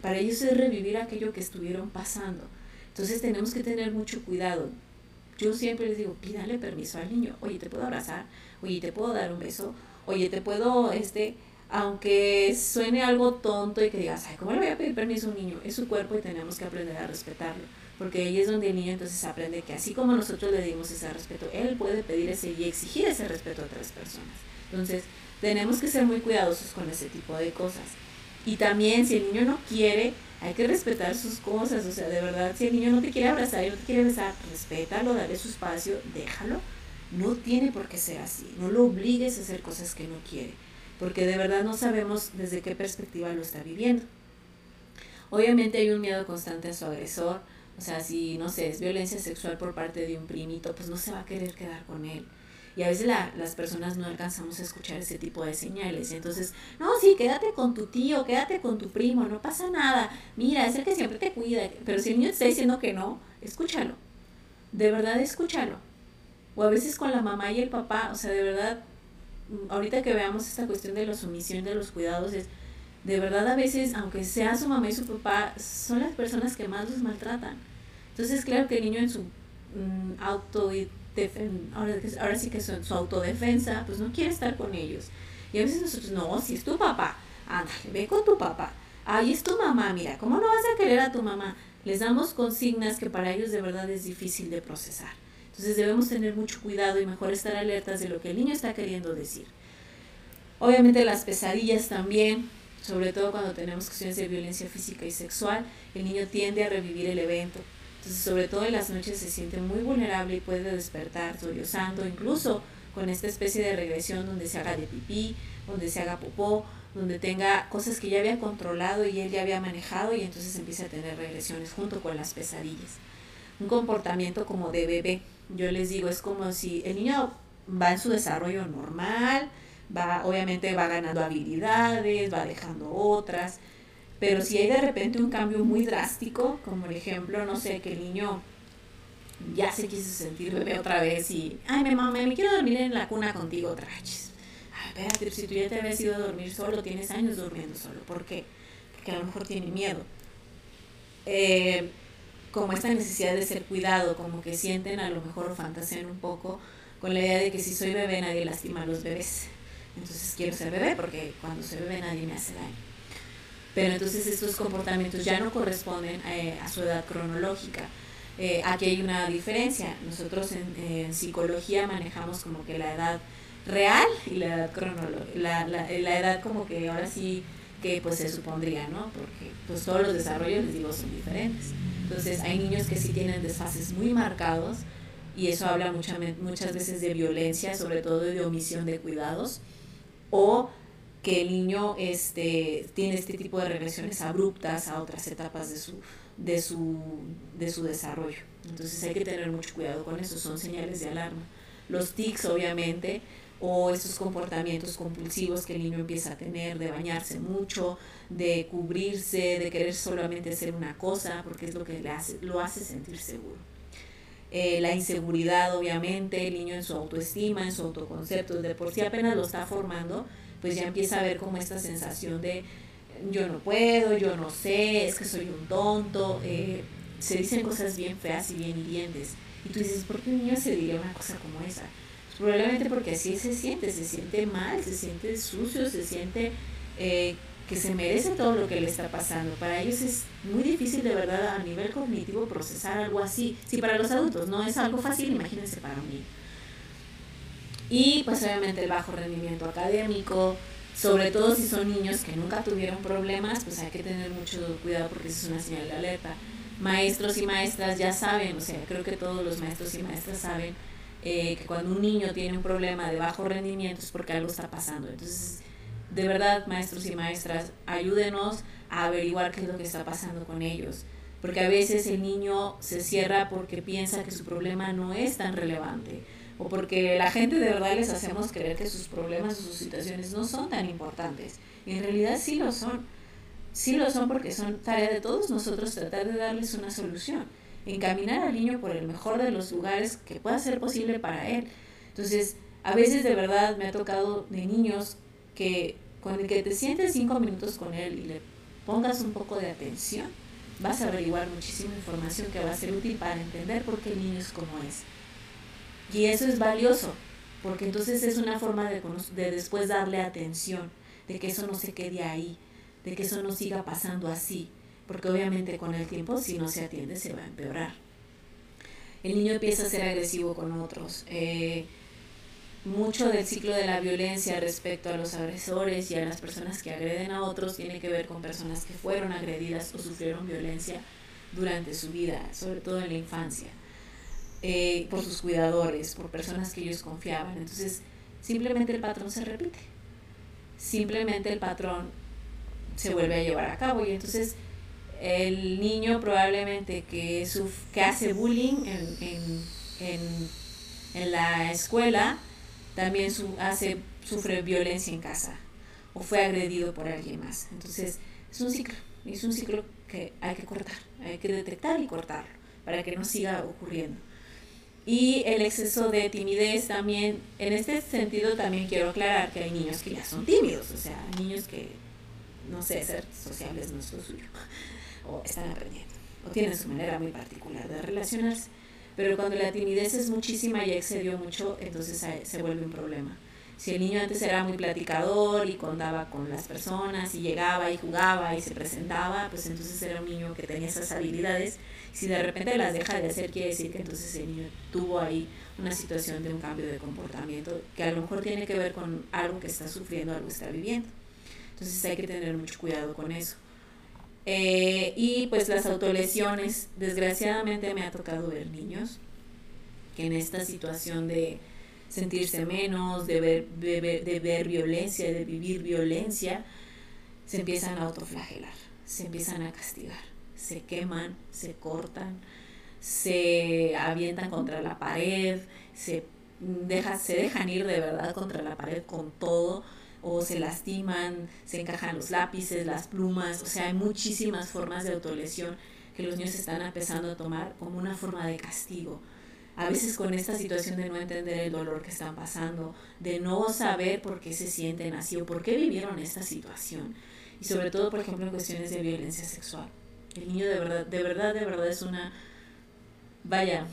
Para ellos es revivir aquello que estuvieron pasando. Entonces tenemos que tener mucho cuidado. Yo siempre les digo, pídale permiso al niño. Oye, ¿te puedo abrazar? Oye, ¿te puedo dar un beso? Oye, ¿te puedo, este, aunque suene algo tonto y que digas, ay, ¿cómo le voy a pedir permiso a un niño? Es su cuerpo y tenemos que aprender a respetarlo. Porque ahí es donde el niño entonces aprende que así como nosotros le dimos ese respeto, él puede pedir ese y exigir ese respeto a otras personas. Entonces, tenemos que ser muy cuidadosos con ese tipo de cosas. Y también si el niño no quiere, hay que respetar sus cosas, o sea, de verdad, si el niño no te quiere abrazar y no te quiere besar, respétalo, dale su espacio, déjalo. No tiene por qué ser así, no lo obligues a hacer cosas que no quiere, porque de verdad no sabemos desde qué perspectiva lo está viviendo. Obviamente hay un miedo constante a su agresor, o sea, si, no sé, es violencia sexual por parte de un primito, pues no se va a querer quedar con él. Y a veces la, las personas no alcanzamos a escuchar ese tipo de señales. Entonces, no, sí, quédate con tu tío, quédate con tu primo, no pasa nada. Mira, es el que siempre te cuida. Pero si el niño está diciendo que no, escúchalo. De verdad, escúchalo. O a veces con la mamá y el papá, o sea, de verdad, ahorita que veamos esta cuestión de la sumisión, de los cuidados, es, de verdad a veces, aunque sea su mamá y su papá, son las personas que más los maltratan. Entonces, claro que el niño en su mm, auto ahora, ahora sí que son su autodefensa, pues no quiere estar con ellos. Y a veces nosotros, no, si es tu papá, ándale, ve con tu papá. Ahí es tu mamá, mira, ¿cómo no vas a querer a tu mamá? Les damos consignas que para ellos de verdad es difícil de procesar. Entonces debemos tener mucho cuidado y mejor estar alertas de lo que el niño está queriendo decir. Obviamente las pesadillas también, sobre todo cuando tenemos cuestiones de violencia física y sexual, el niño tiende a revivir el evento. Entonces, sobre todo en las noches se siente muy vulnerable y puede despertar sollozando, incluso con esta especie de regresión donde se haga de pipí, donde se haga popó, donde tenga cosas que ya había controlado y él ya había manejado y entonces empieza a tener regresiones junto con las pesadillas. Un comportamiento como de bebé, yo les digo, es como si el niño va en su desarrollo normal, va obviamente va ganando habilidades, va dejando otras, pero si hay de repente un cambio muy drástico, como por ejemplo, no sé, que el niño ya se quiso sentir bebé otra vez y, ay, mi mamá, me quiero dormir en la cuna contigo otra vez. Ay, espérate, si tú ya te habías ido a dormir solo, tienes años durmiendo solo. ¿Por qué? Porque a lo mejor tiene miedo. Eh, como esta necesidad de ser cuidado, como que sienten a lo mejor fantasean un poco con la idea de que si soy bebé nadie lastima a los bebés. Entonces quiero ser bebé porque cuando soy bebé nadie me hace daño pero entonces estos comportamientos ya no corresponden eh, a su edad cronológica. Eh, aquí hay una diferencia. Nosotros en, psicología manejamos como que la edad real y la edad cronológica, la, la, edad como que ahora sí que pues se supondría, ¿no? Porque pues todos los desarrollos, les digo, son diferentes. Entonces hay niños que sí tienen desfases muy marcados y eso habla mucha, muchas veces de violencia, sobre todo de omisión de cuidados, o que el niño este, tiene este tipo de regresiones abruptas a otras etapas de su, de, su, de su desarrollo. Entonces hay que tener mucho cuidado con eso, son señales de alarma. Los tics, obviamente, o esos comportamientos compulsivos que el niño empieza a tener, de bañarse mucho, de cubrirse, de querer solamente hacer una cosa, porque es lo que le hace, lo hace sentir seguro. Eh, la inseguridad, obviamente, el niño en su autoestima, en su autoconcepto, de por sí apenas lo está formando, pues ya empieza a ver como esta sensación de yo no puedo, yo no sé, es que soy un tonto, eh, se dicen cosas bien feas y bien hirientes. Y tú dices, ¿por qué un niño se diría una cosa como esa? Probablemente porque así se siente, se siente mal, se siente sucio, se siente eh, que se merece todo lo que le está pasando. Para ellos es muy difícil de verdad a nivel cognitivo procesar algo así. Si para los adultos no es algo fácil, imagínense para un niño. Y pues obviamente el bajo rendimiento académico, sobre todo si son niños que nunca tuvieron problemas, pues hay que tener mucho cuidado porque eso es una señal de alerta. Maestros y maestras ya saben, o sea, creo que todos los maestros y maestras saben eh, que cuando un niño tiene un problema de bajo rendimiento es porque algo está pasando. Entonces, de verdad, maestros y maestras, ayúdenos a averiguar qué es lo que está pasando con ellos. Porque a veces el niño se cierra porque piensa que su problema no es tan relevante o porque la gente de verdad les hacemos creer que sus problemas o sus situaciones no son tan importantes. Y en realidad sí lo son. Sí lo son porque son tarea de todos nosotros tratar de darles una solución. Encaminar al niño por el mejor de los lugares que pueda ser posible para él. Entonces, a veces de verdad me ha tocado de niños que con el que te sientes cinco minutos con él y le pongas un poco de atención, vas a averiguar muchísima información que va a ser útil para entender por qué el niño es como es. Y eso es valioso, porque entonces es una forma de, de después darle atención, de que eso no se quede ahí, de que eso no siga pasando así, porque obviamente con el tiempo si no se atiende se va a empeorar. El niño empieza a ser agresivo con otros. Eh, mucho del ciclo de la violencia respecto a los agresores y a las personas que agreden a otros tiene que ver con personas que fueron agredidas o sufrieron violencia durante su vida, sobre todo en la infancia, eh, por sus cuidadores, por personas que ellos confiaban. Entonces, simplemente el patrón se repite. Simplemente el patrón se vuelve a llevar a cabo y entonces el niño probablemente que, que hace bullying en, en la escuela, también su, hace, sufre violencia en casa o fue agredido por alguien más. Entonces, es un ciclo, es un ciclo que hay que cortar, hay que detectar y cortarlo para que no siga ocurriendo. Y el exceso de timidez también, en este sentido también quiero aclarar que hay niños que ya son tímidos, o sea, niños que, no sé, ser sociables no es lo suyo, o están aprendiendo, o tienen su manera muy particular de relacionarse. Pero cuando la timidez es muchísima y excedió mucho, entonces se vuelve un problema. Si el niño antes era muy platicador y contaba con las personas y llegaba y jugaba y se presentaba, pues entonces era un niño que tenía esas habilidades. Si de repente las deja de hacer, quiere decir que entonces el niño tuvo ahí una situación de un cambio de comportamiento que a lo mejor tiene que ver con algo que está sufriendo, algo que está viviendo. Entonces hay que tener mucho cuidado con eso. Eh, y pues las autolesiones, desgraciadamente me ha tocado ver niños que en esta situación de sentirse menos, de ver, de ver, de ver violencia, de vivir violencia, se empiezan a autoflagelar, se empiezan a castigar, se queman, se cortan, se avientan contra la pared, se, deja, se dejan ir de verdad contra la pared con todo o se lastiman, se encajan los lápices, las plumas, o sea, hay muchísimas formas de autolesión que los niños están empezando a tomar como una forma de castigo. A veces con esta situación de no entender el dolor que están pasando, de no saber por qué se sienten así o por qué vivieron esta situación. Y sobre todo, por ejemplo, en cuestiones de violencia sexual. El niño de verdad, de verdad, de verdad es una, vaya,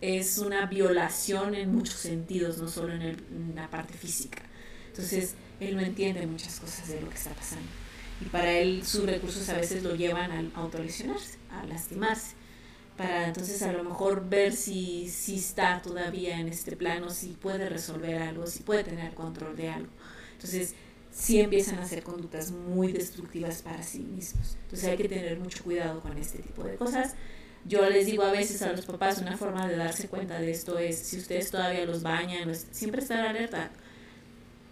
es una violación en muchos sentidos, no solo en, en la parte física. Entonces, él no entiende muchas cosas de lo que está pasando. Y para él sus recursos a veces lo llevan a autolesionarse, a lastimarse, para entonces a lo mejor ver si, si está todavía en este plano, si puede resolver algo, si puede tener control de algo. Entonces, sí empiezan a hacer conductas muy destructivas para sí mismos. Entonces hay que tener mucho cuidado con este tipo de cosas. Yo les digo a veces a los papás, una forma de darse cuenta de esto es, si ustedes todavía los bañan, siempre estar alerta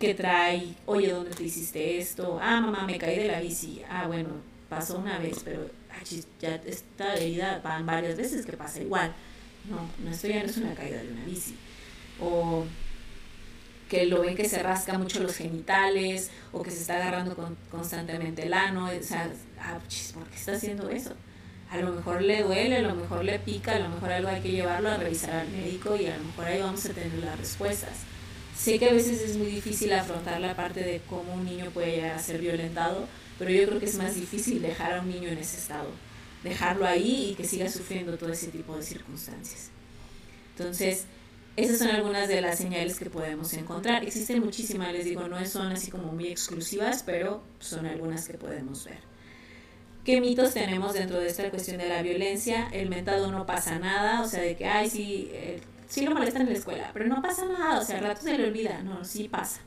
que trae, oye, ¿dónde te hiciste esto? Ah, mamá, me caí de la bici. Ah, bueno, pasó una vez, pero ya esta herida van varias veces que pasa igual. No, no, esto ya no es una caída de una bici. O que lo ven que se rasca mucho los genitales o que se está agarrando con, constantemente el ano. O sea, ah, ¿por qué está haciendo eso? A lo mejor le duele, a lo mejor le pica, a lo mejor algo hay que llevarlo a revisar al médico y a lo mejor ahí vamos a tener las respuestas. Sé que a veces es muy difícil afrontar la parte de cómo un niño puede ser violentado, pero yo creo que es más difícil dejar a un niño en ese estado, dejarlo ahí y que siga sufriendo todo ese tipo de circunstancias. Entonces, esas son algunas de las señales que podemos encontrar. Existen muchísimas, les digo, no son así como muy exclusivas, pero son algunas que podemos ver. ¿Qué mitos tenemos dentro de esta cuestión de la violencia? El mentado no pasa nada, o sea, de que, ay, sí, sí lo molestan en la escuela, pero no pasa nada, o sea, al rato se le olvida, no, sí pasa.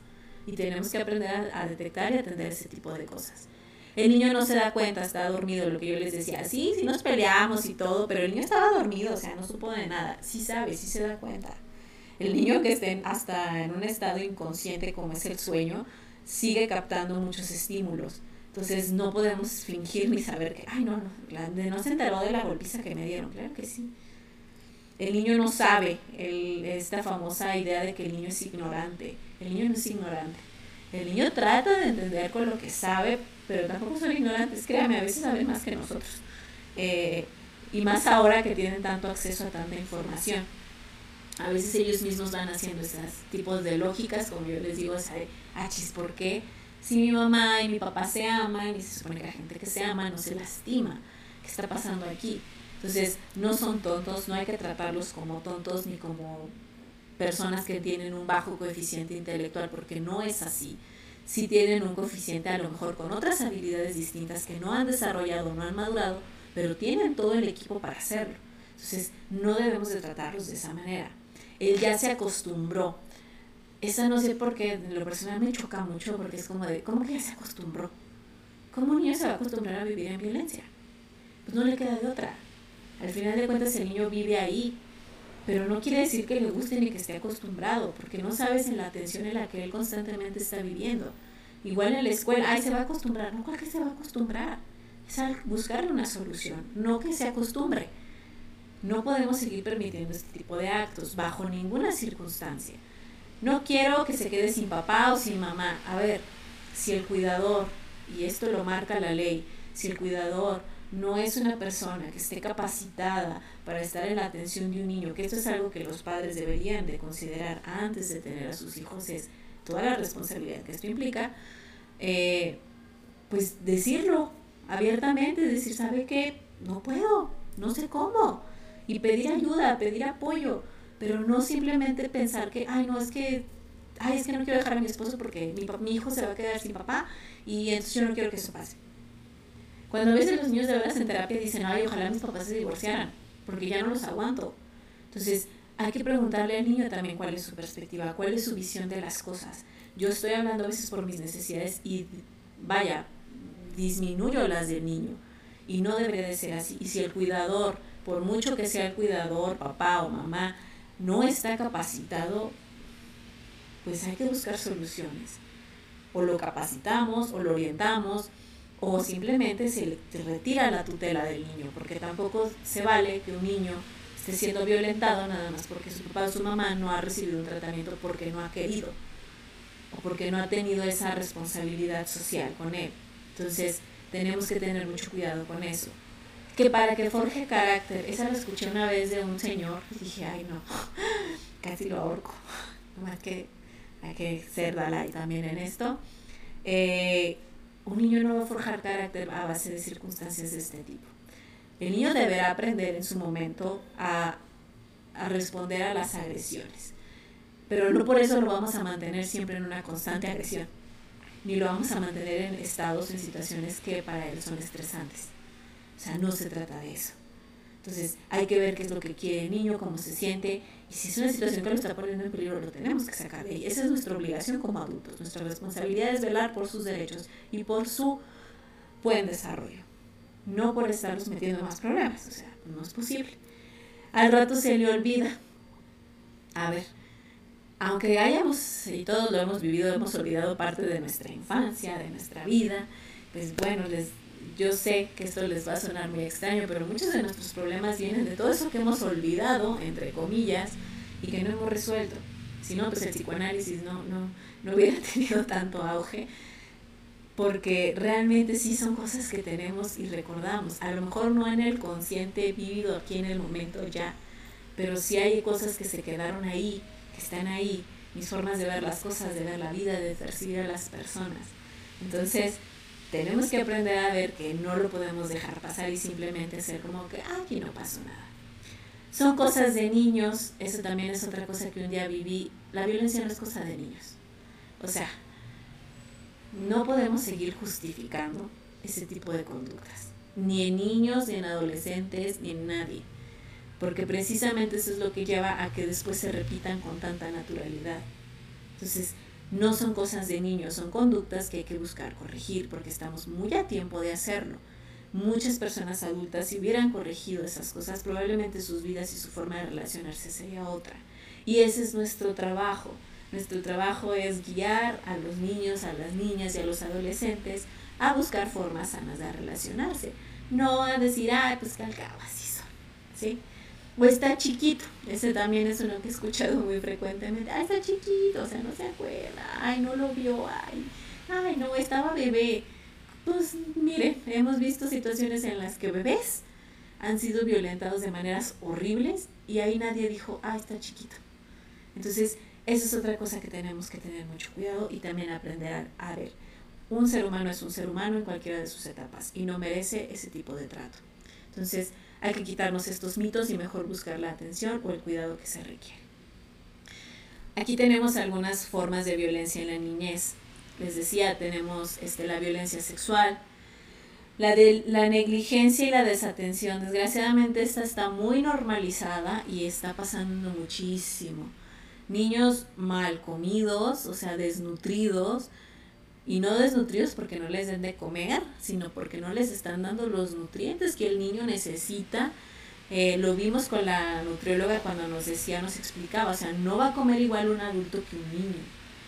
Y tenemos que aprender a, detectar y atender ese tipo de cosas. El niño no se da cuenta, está dormido, lo que yo les decía, sí, sí nos peleamos y todo, pero el niño estaba dormido, o sea, no supo de nada, sí sabe, sí se da cuenta. El niño que esté hasta en un estado inconsciente como es el sueño, sigue captando muchos estímulos. Entonces no podemos fingir ni saber que, ay, no, no, no se enteró de la golpiza que me dieron, claro que sí el niño no sabe el, esta famosa idea de que el niño es ignorante. El niño no es ignorante. El niño trata de entender con lo que sabe, pero tampoco son ignorantes. Créame, a veces saben más que nosotros. Eh, y más ahora que tienen tanto acceso a tanta información. A veces ellos mismos van haciendo esos tipos de lógicas, como yo les digo, ah, chis, ¿por qué? si mi mamá y mi papá se aman y se supone que la gente que se ama no se lastima, ¿qué está pasando aquí? Entonces, no son tontos, no hay que tratarlos como tontos ni como personas que tienen un bajo coeficiente intelectual, porque no es así. Si tienen un coeficiente a lo mejor con otras habilidades distintas que no han desarrollado, no han madurado, pero tienen todo el equipo para hacerlo. Entonces, no debemos de tratarlos de esa manera. Él ya se acostumbró. Esa no sé por qué, lo personal me choca mucho porque es como de, ¿cómo que ya se acostumbró? ¿Cómo un niño se va a acostumbrar a vivir en violencia? Pues no le queda de otra. Al final de cuentas el niño vive ahí, pero no quiere decir que le guste ni que esté acostumbrado, porque no sabes en la atención en la que él constantemente está viviendo. Igual en la escuela, ay, se va a acostumbrar. No, ¿cuál que se va a acostumbrar? Es buscarle una solución, no que se acostumbre. No podemos seguir permitiendo este tipo de actos bajo ninguna circunstancia. No quiero que se quede sin papá o sin mamá. A ver, si el cuidador, y esto lo marca la ley, si el cuidador no es una persona que esté capacitada para estar en la atención de un niño, que esto es algo que los padres deberían de considerar antes de tener a sus hijos, es toda la responsabilidad que esto implica, eh, pues decirlo abiertamente, decir, ¿sabe qué? No puedo, no sé cómo, y pedir ayuda, pedir apoyo, pero no simplemente pensar que, ay, no, es que, ay, es que no quiero dejar a mi esposo porque mi, mi hijo se va a quedar sin papá y entonces yo no quiero que eso pase. Cuando a veces los niños de veras en terapia dicen, ay, ojalá mis papás se divorciaran, porque ya no los aguanto. Entonces, hay que preguntarle al niño también cuál es su perspectiva, cuál es su visión de las cosas. Yo estoy hablando a veces por mis necesidades y, vaya, disminuyo las del niño. Y no debería de ser así. Y si el cuidador, por mucho que sea el cuidador, papá o mamá, no está capacitado, pues hay que buscar soluciones. O lo capacitamos, o lo orientamos, o simplemente se le retira la tutela del niño, porque tampoco se vale que un niño esté siendo violentado nada más porque su papá o su mamá no ha recibido un tratamiento porque no ha querido o porque no ha tenido esa responsabilidad social con él. Entonces, tenemos que tener mucho cuidado con eso. Que para que forje carácter, esa lo escuché una vez de un señor y dije, ay no, *laughs* casi lo ahorco. *laughs* Más que hay que ser Dalai también en esto. Eh, un niño no va a forjar carácter a base de circunstancias de este tipo. El niño deberá aprender en su momento a, a responder a las agresiones, pero no por eso lo vamos a mantener siempre en una constante agresión, ni lo vamos a mantener en estados, en situaciones que para él son estresantes. O sea, no se trata de eso. Entonces, hay que ver qué es lo que quiere el niño, cómo se siente, y si es una situación que lo está poniendo en peligro, lo tenemos que sacar de ahí. Esa es nuestra obligación como adultos. Nuestra responsabilidad es velar por sus derechos y por su buen desarrollo. No por estarlos metiendo en más problemas. O sea, no es posible. Al rato se le olvida. A ver, aunque hayamos, y todos lo hemos vivido, hemos olvidado parte de nuestra infancia, de nuestra vida, pues bueno, les yo sé que esto les va a sonar muy extraño, pero muchos de nuestros problemas vienen de todo eso que hemos olvidado, entre comillas, y que no hemos resuelto. Si no, pues el psicoanálisis no, no, no hubiera *laughs* tenido tanto auge, porque realmente sí son cosas que tenemos y recordamos. A lo mejor no en el consciente vivido aquí en el momento ya, pero sí hay cosas que se quedaron ahí, que están ahí, mis formas de ver las cosas, de ver la vida, de percibir a las personas. Entonces, tenemos que aprender a ver que no lo podemos dejar pasar y simplemente ser como que ah, aquí no pasó nada. Son cosas de niños, eso también es otra cosa que un día viví. La violencia no es cosa de niños. O sea, no podemos seguir justificando ese tipo de conductas, ni en niños, ni en adolescentes, ni en nadie. Porque precisamente eso es lo que lleva a que después se repitan con tanta naturalidad. Entonces, no son cosas de niños, son conductas que hay que buscar corregir porque estamos muy a tiempo de hacerlo. Muchas personas adultas, si hubieran corregido esas cosas, probablemente sus vidas y su forma de relacionarse sería otra. Y ese es nuestro trabajo. Nuestro trabajo es guiar a los niños, a las niñas y a los adolescentes a buscar formas sanas de relacionarse. No a decir, ay, pues que así. ¿Sí? O está chiquito, ese también es uno que he escuchado muy frecuentemente. Ah, está chiquito, o sea, no se acuerda. Ay, no lo vio, ay. Ay, no, estaba bebé. Pues mire, hemos visto situaciones en las que bebés han sido violentados de maneras horribles y ahí nadie dijo, ah, está chiquito. Entonces, esa es otra cosa que tenemos que tener mucho cuidado y también aprender a, a ver. Un ser humano es un ser humano en cualquiera de sus etapas y no merece ese tipo de trato. Entonces hay que quitarnos estos mitos y mejor buscar la atención o el cuidado que se requiere. Aquí tenemos algunas formas de violencia en la niñez. Les decía, tenemos este, la violencia sexual, la, la negligencia y la desatención. Desgraciadamente esta está muy normalizada y está pasando muchísimo. Niños mal comidos, o sea, desnutridos, y no desnutridos porque no les den de comer, sino porque no les están dando los nutrientes que el niño necesita. Eh, lo vimos con la nutrióloga cuando nos decía, nos explicaba, o sea, no va a comer igual un adulto que un niño.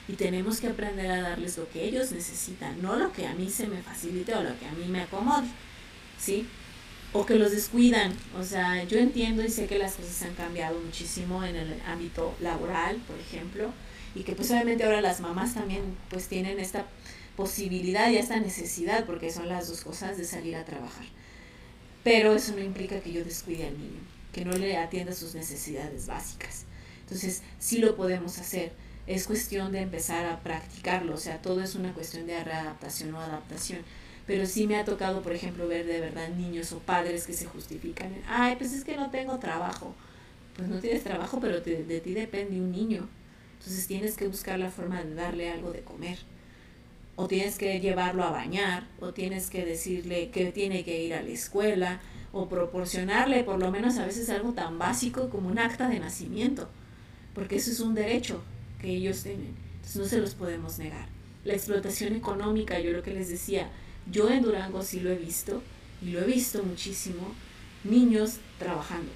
Y tenemos que aprender a darles lo que ellos necesitan, no lo que a mí se me facilite o lo que a mí me acomode, ¿sí? O que los descuidan. O sea, yo entiendo y sé que las cosas han cambiado muchísimo en el ámbito laboral, por ejemplo, y que pues obviamente ahora las mamás también pues tienen esta posibilidad y esta necesidad, porque son las dos cosas de salir a trabajar. Pero eso no implica que yo descuide al niño, que no le atienda sus necesidades básicas. Entonces, sí lo podemos hacer. Es cuestión de empezar a practicarlo, o sea, todo es una cuestión de readaptación o adaptación. Pero sí me ha tocado, por ejemplo, ver de verdad niños o padres que se justifican. Ay, pues es que no tengo trabajo. Pues no tienes trabajo, pero de ti depende un niño entonces tienes que buscar la forma de darle algo de comer. O tienes que llevarlo a bañar, o tienes que decirle que tiene que ir a la escuela, o proporcionarle por lo menos a veces algo tan básico como un acta de nacimiento, porque eso es un derecho que ellos tienen. Entonces no se los podemos negar. La explotación económica, yo lo que les decía, yo en Durango sí lo he visto, y lo he visto muchísimo, niños trabajando,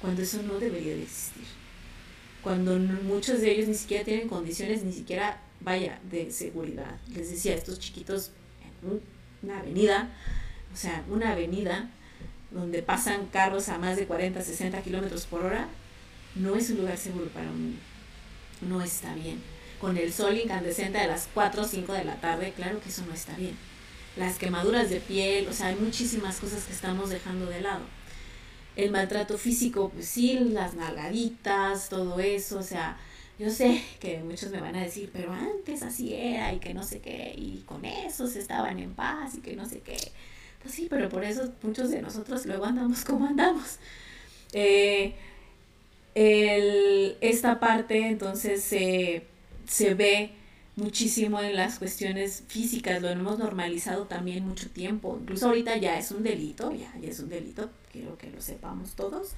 cuando eso no debería de existir cuando muchos de ellos ni siquiera tienen condiciones, ni siquiera, vaya, de seguridad. Les decía, estos chiquitos en una avenida, o sea, una avenida donde pasan carros a más de 40, 60 kilómetros por hora, no es un lugar seguro para un niño. No está bien. Con el sol incandescente a las 4 o 5 de la tarde, claro que eso no está bien. Las quemaduras de piel, o sea, hay muchísimas cosas que estamos dejando de lado el maltrato físico, pues sí, las nalgaditas, todo eso, o sea, yo sé que muchos me van a decir, pero antes así era y que no sé qué, y con eso se estaban en paz y que no sé qué. Pues sí, pero por eso muchos de nosotros luego andamos como andamos. Eh, esta parte entonces se ve muchísimo en las cuestiones físicas, lo hemos normalizado también mucho tiempo, incluso ahorita ya es un delito, ya, ya es un delito, quiero que lo sepamos todos,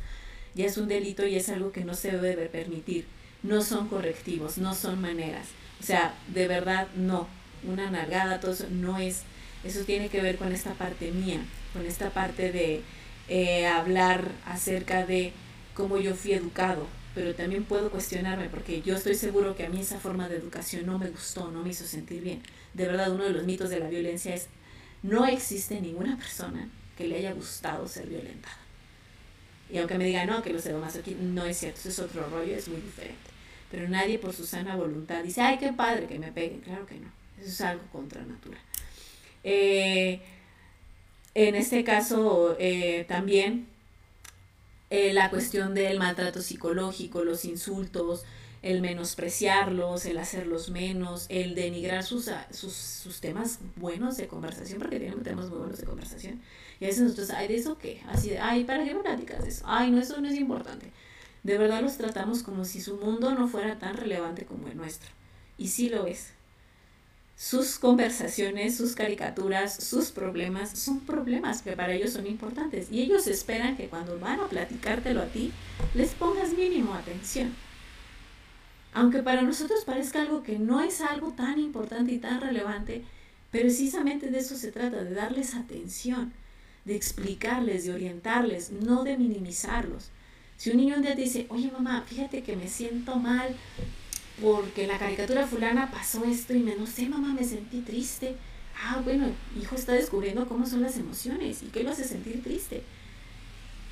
ya es un delito y es algo que no se debe permitir, no son correctivos, no son maneras, o sea, de verdad no, una nalgada, todo eso no es, eso tiene que ver con esta parte mía, con esta parte de eh, hablar acerca de cómo yo fui educado, pero también puedo cuestionarme porque yo estoy seguro que a mí esa forma de educación no me gustó, no me hizo sentir bien. De verdad, uno de los mitos de la violencia es, no existe ninguna persona que le haya gustado ser violentada. Y aunque me digan, no, que lo más aquí, no es cierto, eso es otro rollo, es muy diferente. Pero nadie por su sana voluntad dice, ay, qué padre que me peguen. Claro que no, eso es algo contra natura. Eh, en este caso, eh, también eh, la cuestión del maltrato psicológico, los insultos, el menospreciarlos, el hacerlos menos, el denigrar sus, ah, sus, sus temas buenos de conversación, porque tienen temas muy buenos de conversación. Y a veces nosotros, ay, ¿de eso qué? Así de, ay, ¿para qué me platicas de eso? Ay, no, eso no es importante. De verdad los tratamos como si su mundo no fuera tan relevante como el nuestro. Y sí lo es sus conversaciones, sus caricaturas, sus problemas, son problemas que para ellos son importantes. Y ellos esperan que cuando van a platicártelo a ti, les pongas mínimo atención. Aunque para nosotros parezca algo que no es algo tan importante y tan relevante, precisamente de eso se trata, de darles atención, de explicarles, de orientarles, no de minimizarlos. Si un niño un día te dice, oye mamá, fíjate que me siento mal porque la caricatura fulana pasó esto y me no sé, mamá, me sentí triste. Ah, bueno, hijo está descubriendo cómo son las emociones y qué lo hace sentir triste.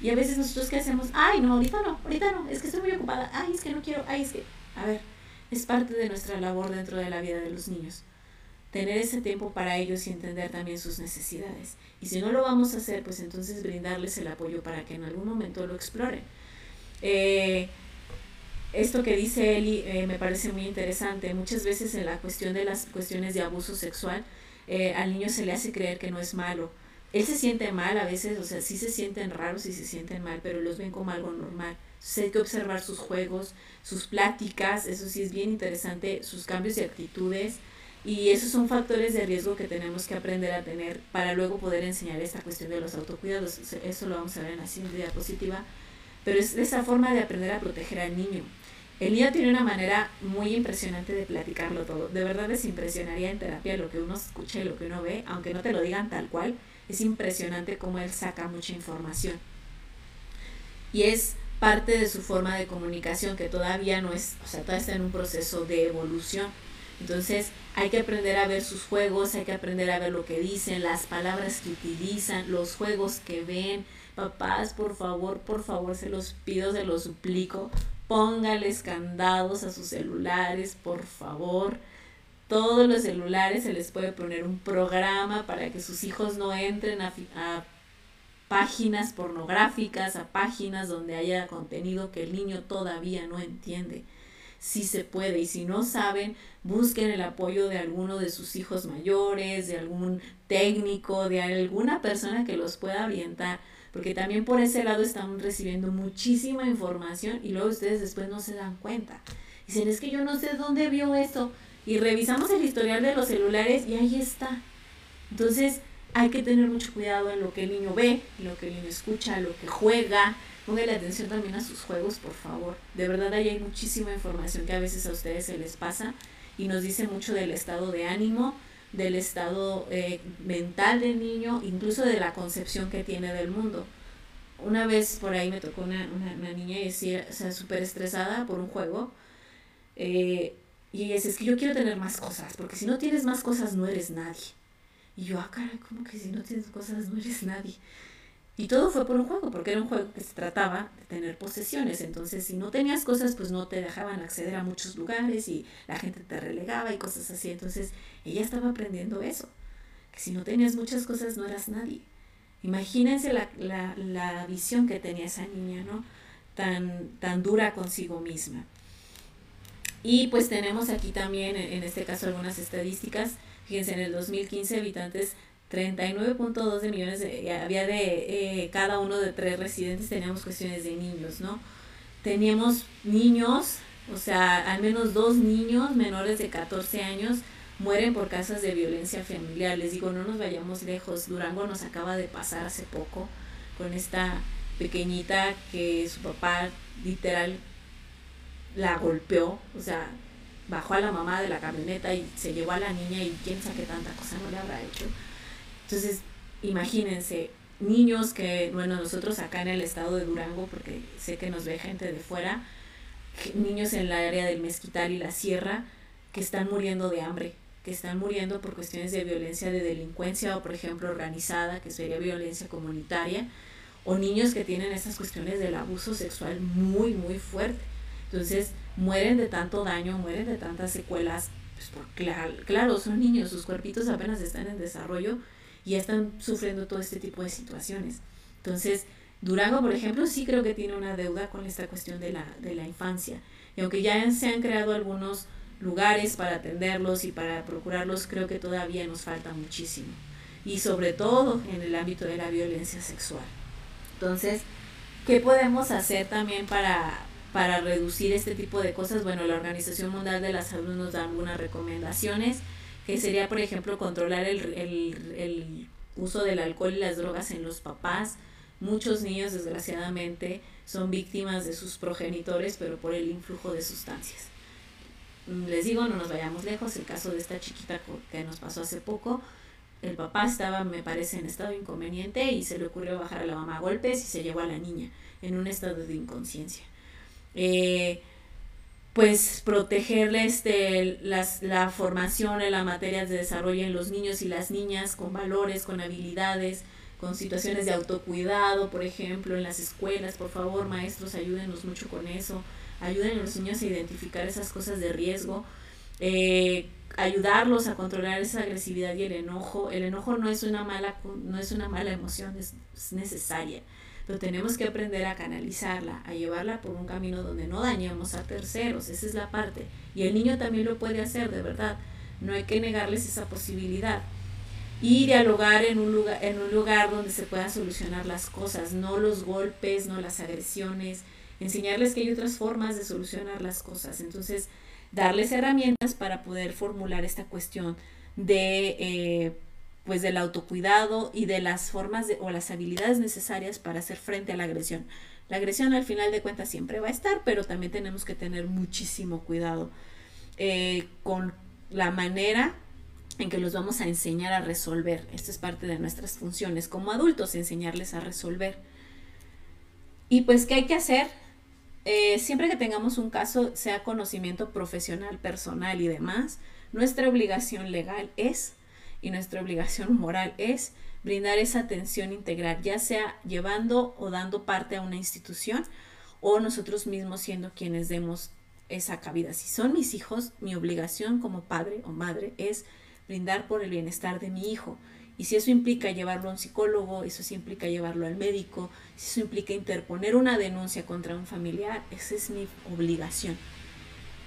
Y a veces nosotros qué hacemos, ay, no, ahorita no, ahorita no, es que estoy muy ocupada, ay, es que no quiero, ay, es que, a ver, es parte de nuestra labor dentro de la vida de los niños. Tener ese tiempo para ellos y entender también sus necesidades. Y si no lo vamos a hacer, pues entonces brindarles el apoyo para que en algún momento lo exploren. Eh, esto que dice Eli eh, me parece muy interesante. Muchas veces en la cuestión de las cuestiones de abuso sexual, eh, al niño se le hace creer que no es malo. Él se siente mal a veces, o sea, sí se sienten raros y se sienten mal, pero los ven como algo normal. Entonces hay que observar sus juegos, sus pláticas, eso sí es bien interesante, sus cambios de actitudes. Y esos son factores de riesgo que tenemos que aprender a tener para luego poder enseñar esta cuestión de los autocuidados. Eso lo vamos a ver en la siguiente diapositiva. Pero es esa forma de aprender a proteger al niño. El niño tiene una manera muy impresionante de platicarlo todo. De verdad les impresionaría en terapia lo que uno escucha y lo que uno ve, aunque no te lo digan tal cual. Es impresionante cómo él saca mucha información. Y es parte de su forma de comunicación que todavía no es, o sea, todavía está en un proceso de evolución. Entonces hay que aprender a ver sus juegos, hay que aprender a ver lo que dicen, las palabras que utilizan, los juegos que ven. Papás, por favor, por favor, se los pido, se los suplico póngales candados a sus celulares, por favor. Todos los celulares se les puede poner un programa para que sus hijos no entren a, páginas pornográficas, a páginas donde haya contenido que el niño todavía no entiende. Si se puede y si no saben, busquen el apoyo de alguno de sus hijos mayores, de algún técnico, de alguna persona que los pueda orientar porque también por ese lado están recibiendo muchísima información y luego ustedes después no se dan cuenta. Dicen, es que yo no sé dónde vio esto. Y revisamos el historial de los celulares y ahí está. Entonces hay que tener mucho cuidado en lo que el niño ve, lo que el niño escucha, lo que juega. Póngale atención también a sus juegos, por favor. De verdad ahí hay muchísima información que a veces a ustedes se les pasa y nos dice mucho del estado de ánimo, del estado eh, mental del niño, incluso de la concepción que tiene del mundo. Una vez por ahí me tocó una, una, niña y decía, o sea, súper estresada por un juego. Eh, y ella dice, es que yo quiero tener más cosas, porque si no tienes más cosas no eres nadie. Y yo, ah, caray, ¿cómo que si no tienes cosas no eres nadie? Y todo fue por un juego, porque era un juego que se trataba de tener posesiones. Entonces, si no tenías cosas, pues no te dejaban acceder a muchos lugares y la gente te relegaba y cosas así. Entonces, ella estaba aprendiendo eso, que si no tenías muchas cosas no eras nadie. Imagínense la, la, visión que tenía esa niña, ¿no? Tan, tan dura consigo misma. Y pues tenemos aquí también, en este caso, algunas estadísticas. Fíjense, en el 2015 habitantes 39.2 de millones de, había de eh, cada uno de tres residentes teníamos cuestiones de niños, ¿no? Teníamos niños, o sea, al menos dos niños menores de 14 años mueren por causas de violencia familiar. Les digo, no nos vayamos lejos. Durango nos acaba de pasar hace poco con esta pequeñita que su papá literal la golpeó, o sea, bajó a la mamá de la camioneta y se llevó a la niña y quién sabe qué tanta cosa no le habrá hecho. Entonces, imagínense, niños que, bueno, nosotros acá en el estado de Durango, porque sé que nos ve gente de fuera, niños en la área del Mezquital y la Sierra, que están muriendo de hambre, que están muriendo por cuestiones de violencia de delincuencia o, por ejemplo, organizada, que sería violencia comunitaria, o niños que tienen esas cuestiones del abuso sexual muy, muy fuerte. Entonces, mueren de tanto daño, mueren de tantas secuelas, pues por, claro, claro, son niños, sus cuerpitos apenas están en desarrollo y están sufriendo todo este tipo de situaciones. Entonces, Durango, por ejemplo, sí creo que tiene una deuda con esta cuestión de la, de la infancia. Y aunque ya se han creado algunos lugares para atenderlos y para procurarlos, creo que todavía nos falta muchísimo. Y sobre todo en el ámbito de la violencia sexual. Entonces, ¿qué podemos hacer también para, para reducir este tipo de cosas? Bueno, la Organización Mundial de la Salud nos da algunas recomendaciones que sería, por ejemplo, controlar el, el, el uso del alcohol y las drogas en los papás. Muchos niños, desgraciadamente, son víctimas de sus progenitores, pero por el influjo de sustancias. Les digo, no nos vayamos lejos, el caso de esta chiquita que nos pasó hace poco, el papá estaba, me parece, en estado inconveniente y se le ocurrió bajar a la mamá a golpes y se llevó a la niña en un estado de inconsciencia. Eh, pues protegerle este, las, la formación en las materias de desarrollo en los niños y las niñas con valores, con habilidades, con situaciones de autocuidado, por ejemplo, en las escuelas. Por favor, maestros, ayúdenos mucho con eso. Ayuden a los niños a identificar esas cosas de riesgo. Eh, ayudarlos a controlar esa agresividad y el enojo. El enojo no es una mala, no es una mala emoción, es necesaria pero tenemos que aprender a canalizarla, a llevarla por un camino donde no dañemos a terceros, esa es la parte. Y el niño también lo puede hacer, de verdad. No hay que negarles esa posibilidad. y dialogar en un lugar, en un lugar donde se puedan solucionar las cosas, no los golpes, no las agresiones, enseñarles que hay otras formas de solucionar las cosas. Entonces, darles herramientas para poder formular esta cuestión de eh, pues del autocuidado y de las formas o las habilidades necesarias para hacer frente a la agresión. La agresión al final de cuentas siempre va a estar, pero también tenemos que tener muchísimo cuidado eh, con la manera en que los vamos a enseñar a resolver. Esto es parte de nuestras funciones como adultos, enseñarles a resolver. Y pues, ¿qué hay que hacer? Eh, siempre que tengamos un caso, sea conocimiento profesional, personal y demás, nuestra obligación legal es y nuestra obligación moral es brindar esa atención integral, ya sea llevando o dando parte a una institución o nosotros mismos siendo quienes demos esa cabida. Si son mis hijos, mi obligación como padre o madre es brindar por el bienestar de mi hijo. Y si eso implica llevarlo a un psicólogo, eso sí implica llevarlo al médico, si eso implica interponer una denuncia contra un familiar, esa es mi obligación.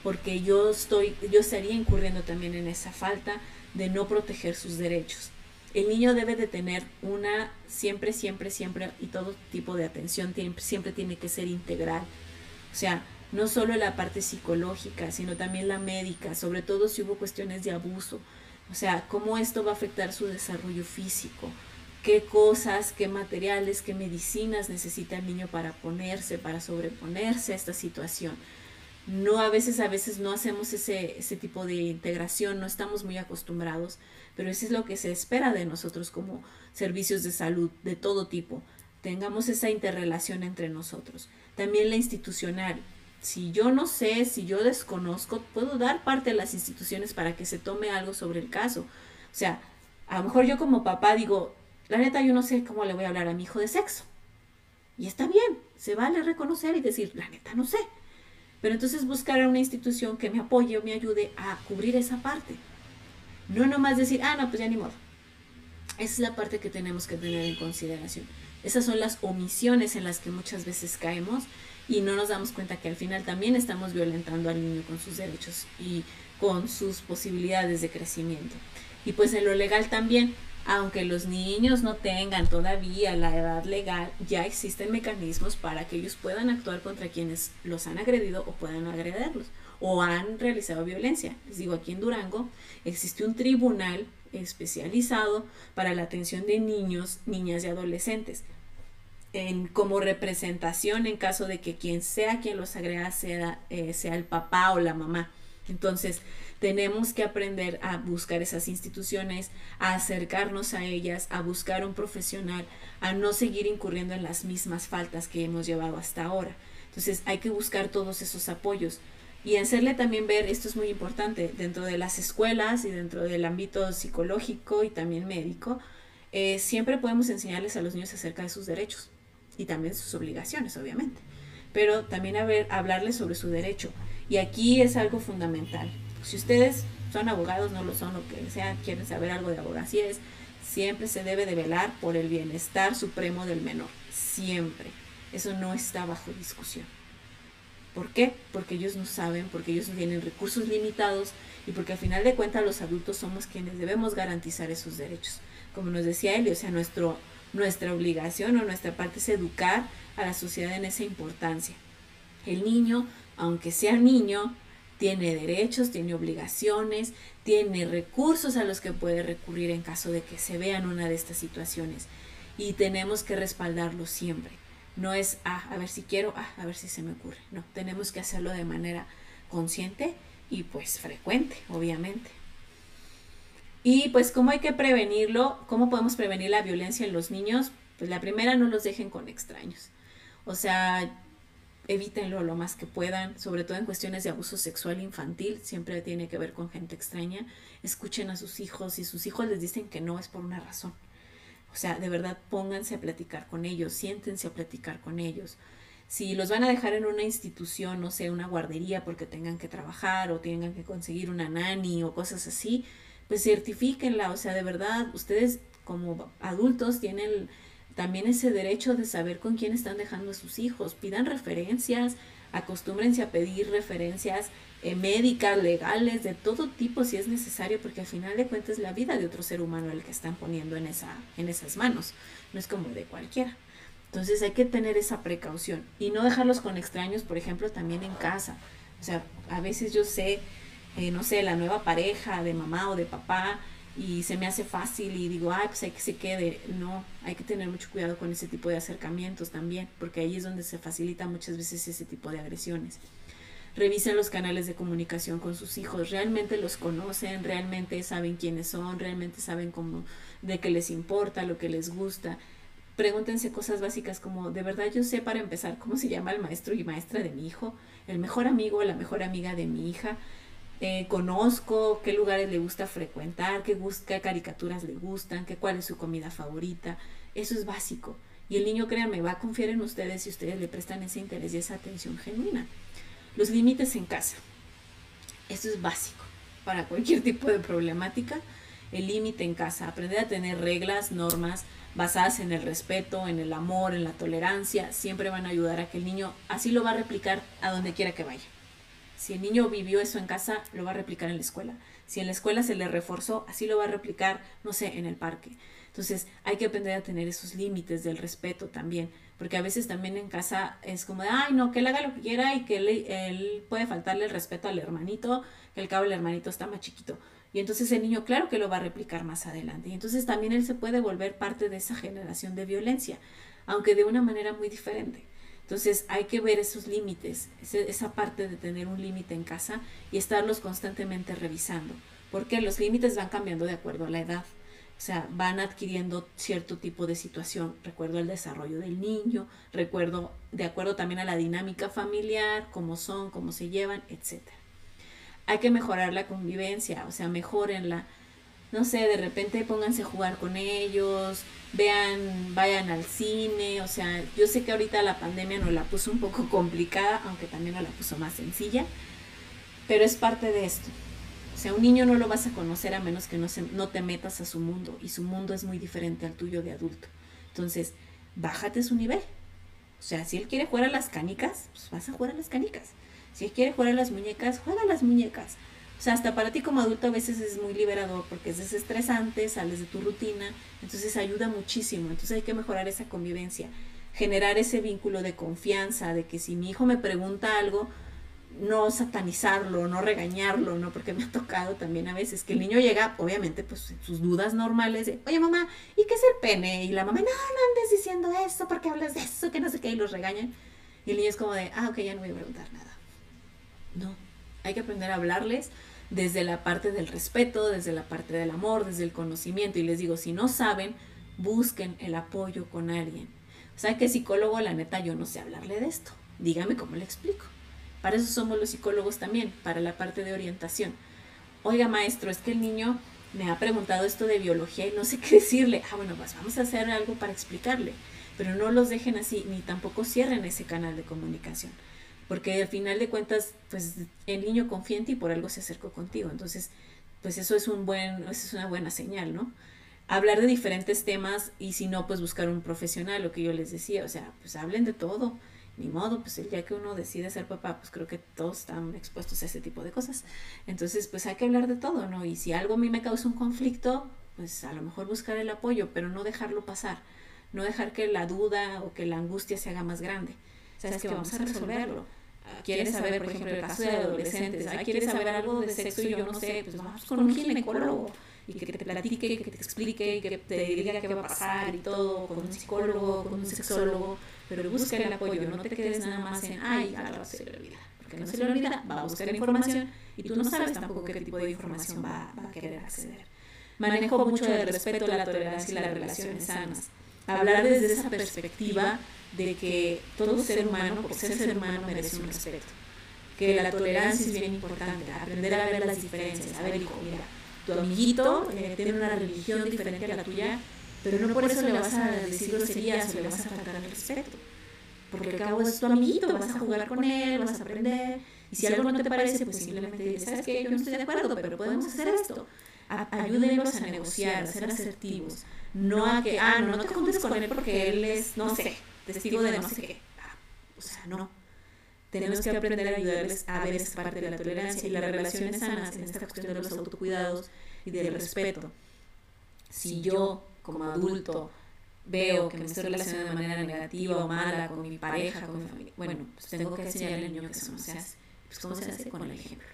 Porque yo estoy, yo estaría incurriendo también en esa falta de no proteger sus derechos. El niño debe de tener una siempre, siempre, siempre y todo tipo de atención siempre tiene que ser integral. O sea, no solo la parte psicológica, sino también la médica, sobre todo si hubo cuestiones de abuso, o sea, cómo esto va a afectar su desarrollo físico, qué cosas, qué materiales, qué medicinas necesita el niño para ponerse, para sobreponerse a esta situación. No a veces, a veces no hacemos ese, ese tipo de integración, no estamos muy acostumbrados, pero eso es lo que se espera de nosotros como servicios de salud de todo tipo. Tengamos esa interrelación entre nosotros. También la institucional, si yo no sé, si yo desconozco, puedo dar parte a las instituciones para que se tome algo sobre el caso. O sea, a lo mejor yo como papá digo, la neta yo no sé cómo le voy a hablar a mi hijo de sexo. Y está bien, se vale reconocer y decir, la neta no sé. Pero entonces buscar a una institución que me apoye o me ayude a cubrir esa parte. No nomás decir, ah, no, pues ya ni modo. Esa es la parte que tenemos que tener en consideración. Esas son las omisiones en las que muchas veces caemos y no nos damos cuenta que al final también estamos violentando al niño con sus derechos y con sus posibilidades de crecimiento. Y pues en lo legal también, aunque los niños no tengan todavía la edad legal, ya existen mecanismos para que ellos puedan actuar contra quienes los han agredido o puedan agrederlos o han realizado violencia. Les digo, aquí en Durango existe un tribunal especializado para la atención de niños, niñas y adolescentes en, como representación en caso de que quien sea quien los agrega sea, eh, sea el papá o la mamá. Entonces, tenemos que aprender a buscar esas instituciones, a acercarnos a ellas, a buscar un profesional, a no seguir incurriendo en las mismas faltas que hemos llevado hasta ahora. Entonces, hay que buscar todos esos apoyos y hacerle también ver, esto es muy importante, dentro de las escuelas y dentro del ámbito psicológico y también médico, eh, siempre podemos enseñarles a los niños acerca de sus derechos y también sus obligaciones, obviamente. Pero también a ver, hablarles sobre su derecho. Y aquí es algo fundamental. Si ustedes son abogados, no lo son, o que sea, quieren saber algo de abogacía, es siempre se debe de velar por el bienestar supremo del menor. Siempre. Eso no está bajo discusión. ¿Por qué? Porque ellos no saben, porque ellos tienen recursos limitados y porque al final de cuentas los adultos somos quienes debemos garantizar esos derechos. Como nos decía él, o sea, nuestro nuestra obligación o nuestra parte es educar a la sociedad en esa importancia. El niño, aunque sea niño, tiene derechos, tiene obligaciones, tiene recursos a los que puede recurrir en caso de que se vea en una de estas situaciones. Y tenemos que respaldarlo siempre. No es, ah, a ver si quiero, ah, a ver si se me ocurre. No, tenemos que hacerlo de manera consciente y pues frecuente, obviamente. Y pues cómo hay que prevenirlo, cómo podemos prevenir la violencia en los niños, pues la primera no los dejen con extraños. O sea, evítenlo lo más que puedan, sobre todo en cuestiones de abuso sexual infantil, siempre tiene que ver con gente extraña. Escuchen a sus hijos y sus hijos les dicen que no es por una razón. O sea, de verdad pónganse a platicar con ellos, siéntense a platicar con ellos. Si los van a dejar en una institución, no sé, una guardería porque tengan que trabajar o tengan que conseguir una nani o cosas así, pues certifíquenla, o sea, de verdad, ustedes como adultos tienen también ese derecho de saber con quién están dejando a sus hijos, pidan referencias, Acostúmbrense a pedir referencias eh, médicas, legales, de todo tipo si es necesario, porque al final de cuentas es la vida de otro ser humano el que están poniendo en, esa, en esas manos, no es como de cualquiera. Entonces hay que tener esa precaución y no dejarlos con extraños, por ejemplo, también en casa. O sea, a veces yo sé, eh, no sé, la nueva pareja de mamá o de papá y se me hace fácil y digo, ay, pues hay que se quede. No, hay que tener mucho cuidado con ese tipo de acercamientos también, porque ahí es donde se facilita muchas veces ese tipo de agresiones. Revisen los canales de comunicación con sus hijos, realmente los conocen, realmente saben quiénes son, realmente saben cómo, de qué les importa, lo que les gusta pregúntense cosas básicas como, ¿de verdad yo sé para empezar cómo se llama el maestro y maestra de mi hijo? ¿El mejor amigo o la mejor amiga de mi hija? Eh, conozco qué lugares le gusta frecuentar, qué, qué caricaturas le gustan, qué cuál es su comida favorita. Eso es básico. Y el niño, créanme, va a confiar en ustedes si ustedes le prestan ese interés y esa atención genuina. Los límites en casa. Eso es básico para cualquier *laughs* tipo de problemática. El límite en casa, aprender a tener reglas, normas, basadas en el respeto, en el amor, en la tolerancia, siempre van a ayudar a que el niño así lo va a replicar a donde quiera que vaya. Si el niño vivió eso en casa, lo va a replicar en la escuela. Si en la escuela se le reforzó, así lo va a replicar, no sé, en el parque. Entonces hay que aprender a tener esos límites del respeto también, porque a veces también en casa es como de, ay, no, que él haga lo que quiera y que él, él puede faltarle el respeto al hermanito, que el cabo del hermanito está más chiquito. Y entonces el niño, claro que lo va a replicar más adelante. Y entonces también él se puede volver parte de esa generación de violencia, aunque de una manera muy diferente. Entonces hay que ver esos límites, esa parte de tener un límite en casa y estarlos constantemente revisando, porque los límites van cambiando de acuerdo a la edad. O sea, van adquiriendo cierto tipo de situación. Recuerdo el desarrollo del niño, recuerdo de acuerdo también a la dinámica familiar, cómo son, cómo se llevan, etcétera hay que mejorar la convivencia, o sea, mejorenla. No sé, de repente pónganse a jugar con ellos, vean, vayan al cine, o sea, yo sé que ahorita la pandemia nos la puso un poco complicada, aunque también nos la puso más sencilla, pero es parte de esto. O sea, un niño no lo vas a conocer a menos que no, se, no te metas a su mundo y su mundo es muy diferente al tuyo de adulto. Entonces, bájate su nivel. O sea, si él quiere jugar a las canicas, pues vas a jugar a las canicas. Si quiere jugar a las muñecas, juega a las muñecas. O sea, hasta para ti como adulto a veces es muy liberador porque es desestresante, sales de tu rutina, entonces ayuda muchísimo. Entonces hay que mejorar esa convivencia, generar ese vínculo de confianza, de que si mi hijo me pregunta algo, no satanizarlo, no regañarlo, ¿no? Porque me ha tocado también a veces que el niño llega, obviamente, pues sus dudas normales de, oye mamá, ¿y qué es el pene? Y la mamá, no, no andes diciendo eso, porque hablas de eso, que no sé qué, y los regañan. Y el niño es como de, ah, ok, ya no voy a preguntar nada. No, hay que aprender a hablarles desde la parte del respeto, desde la parte del amor, desde el conocimiento. Y les digo, si no saben, busquen el apoyo con alguien. O sea, que psicólogo, la neta, yo no sé hablarle de esto. Dígame cómo le explico. Para eso somos los psicólogos también, para la parte de orientación. Oiga, maestro, es que el niño me ha preguntado esto de biología y no sé *laughs* qué decirle. Ah, bueno, pues vamos a hacer algo para explicarle. Pero no los dejen así, ni tampoco cierren ese canal de comunicación porque al final de cuentas, pues el niño confía en ti y por algo se acercó contigo. Entonces, pues eso es, un buen, eso es una buena señal, ¿no? Hablar de diferentes temas y si no, pues buscar un profesional, lo que yo les decía, o sea, pues hablen de todo. Ni modo, pues el día que uno decide ser papá, pues creo que todos están expuestos a ese tipo de cosas. Entonces, pues hay que hablar de todo, ¿no? Y si algo a mí me causa un conflicto, pues a lo mejor buscar el apoyo, pero no dejarlo pasar. No dejar que la duda o que la angustia se haga más grande. ¿Sabes que vamos a resolverlo? Quieres saber, por ejemplo, el caso de adolescentes, quieres saber algo de sexo y yo no sé, pues vamos con un ginecólogo y que te platique, que te explique, que te diga qué va a pasar y todo, con un psicólogo, con un sexólogo, pero busca el apoyo, no te quedes nada más en, ay, a se le olvida, porque no se le olvida, va a buscar información y tú no sabes tampoco qué tipo de información va, va a querer acceder. Manejo mucho el respeto, la tolerancia y las relaciones sanas. Hablar desde esa perspectiva de que todo ser humano, por ser ser humano, merece un respeto. Que la tolerancia es bien importante, aprender a ver las diferencias. A ver, hijo, mira, tu amiguito eh, tiene una religión diferente a la tuya, pero no por eso le vas a decir groserías o le vas a faltar el respeto. Porque al cabo es tu amiguito, vas a jugar con él, vas a aprender. Y si algo no te parece, pues simplemente dices, ¿sabes qué? Yo no estoy de acuerdo, pero podemos hacer esto. ayúdenlos a negociar, a ser asertivos. No a que, ah, no, no te juntes con él porque él es, no sé, testigo de no sé qué. Ah, o sea, no. tenemos que aprender a ayudarles a ver esa parte de la tolerancia y las relaciones sanas en esta cuestión de los autocuidados y del respeto. Si yo, como adulto, veo que me estoy relacionando de manera negativa o mala con mi pareja, con mi familia, bueno, pues tengo que enseñarle al niño que eso no se hace. Pues ¿cómo se hace? Con el ejemplo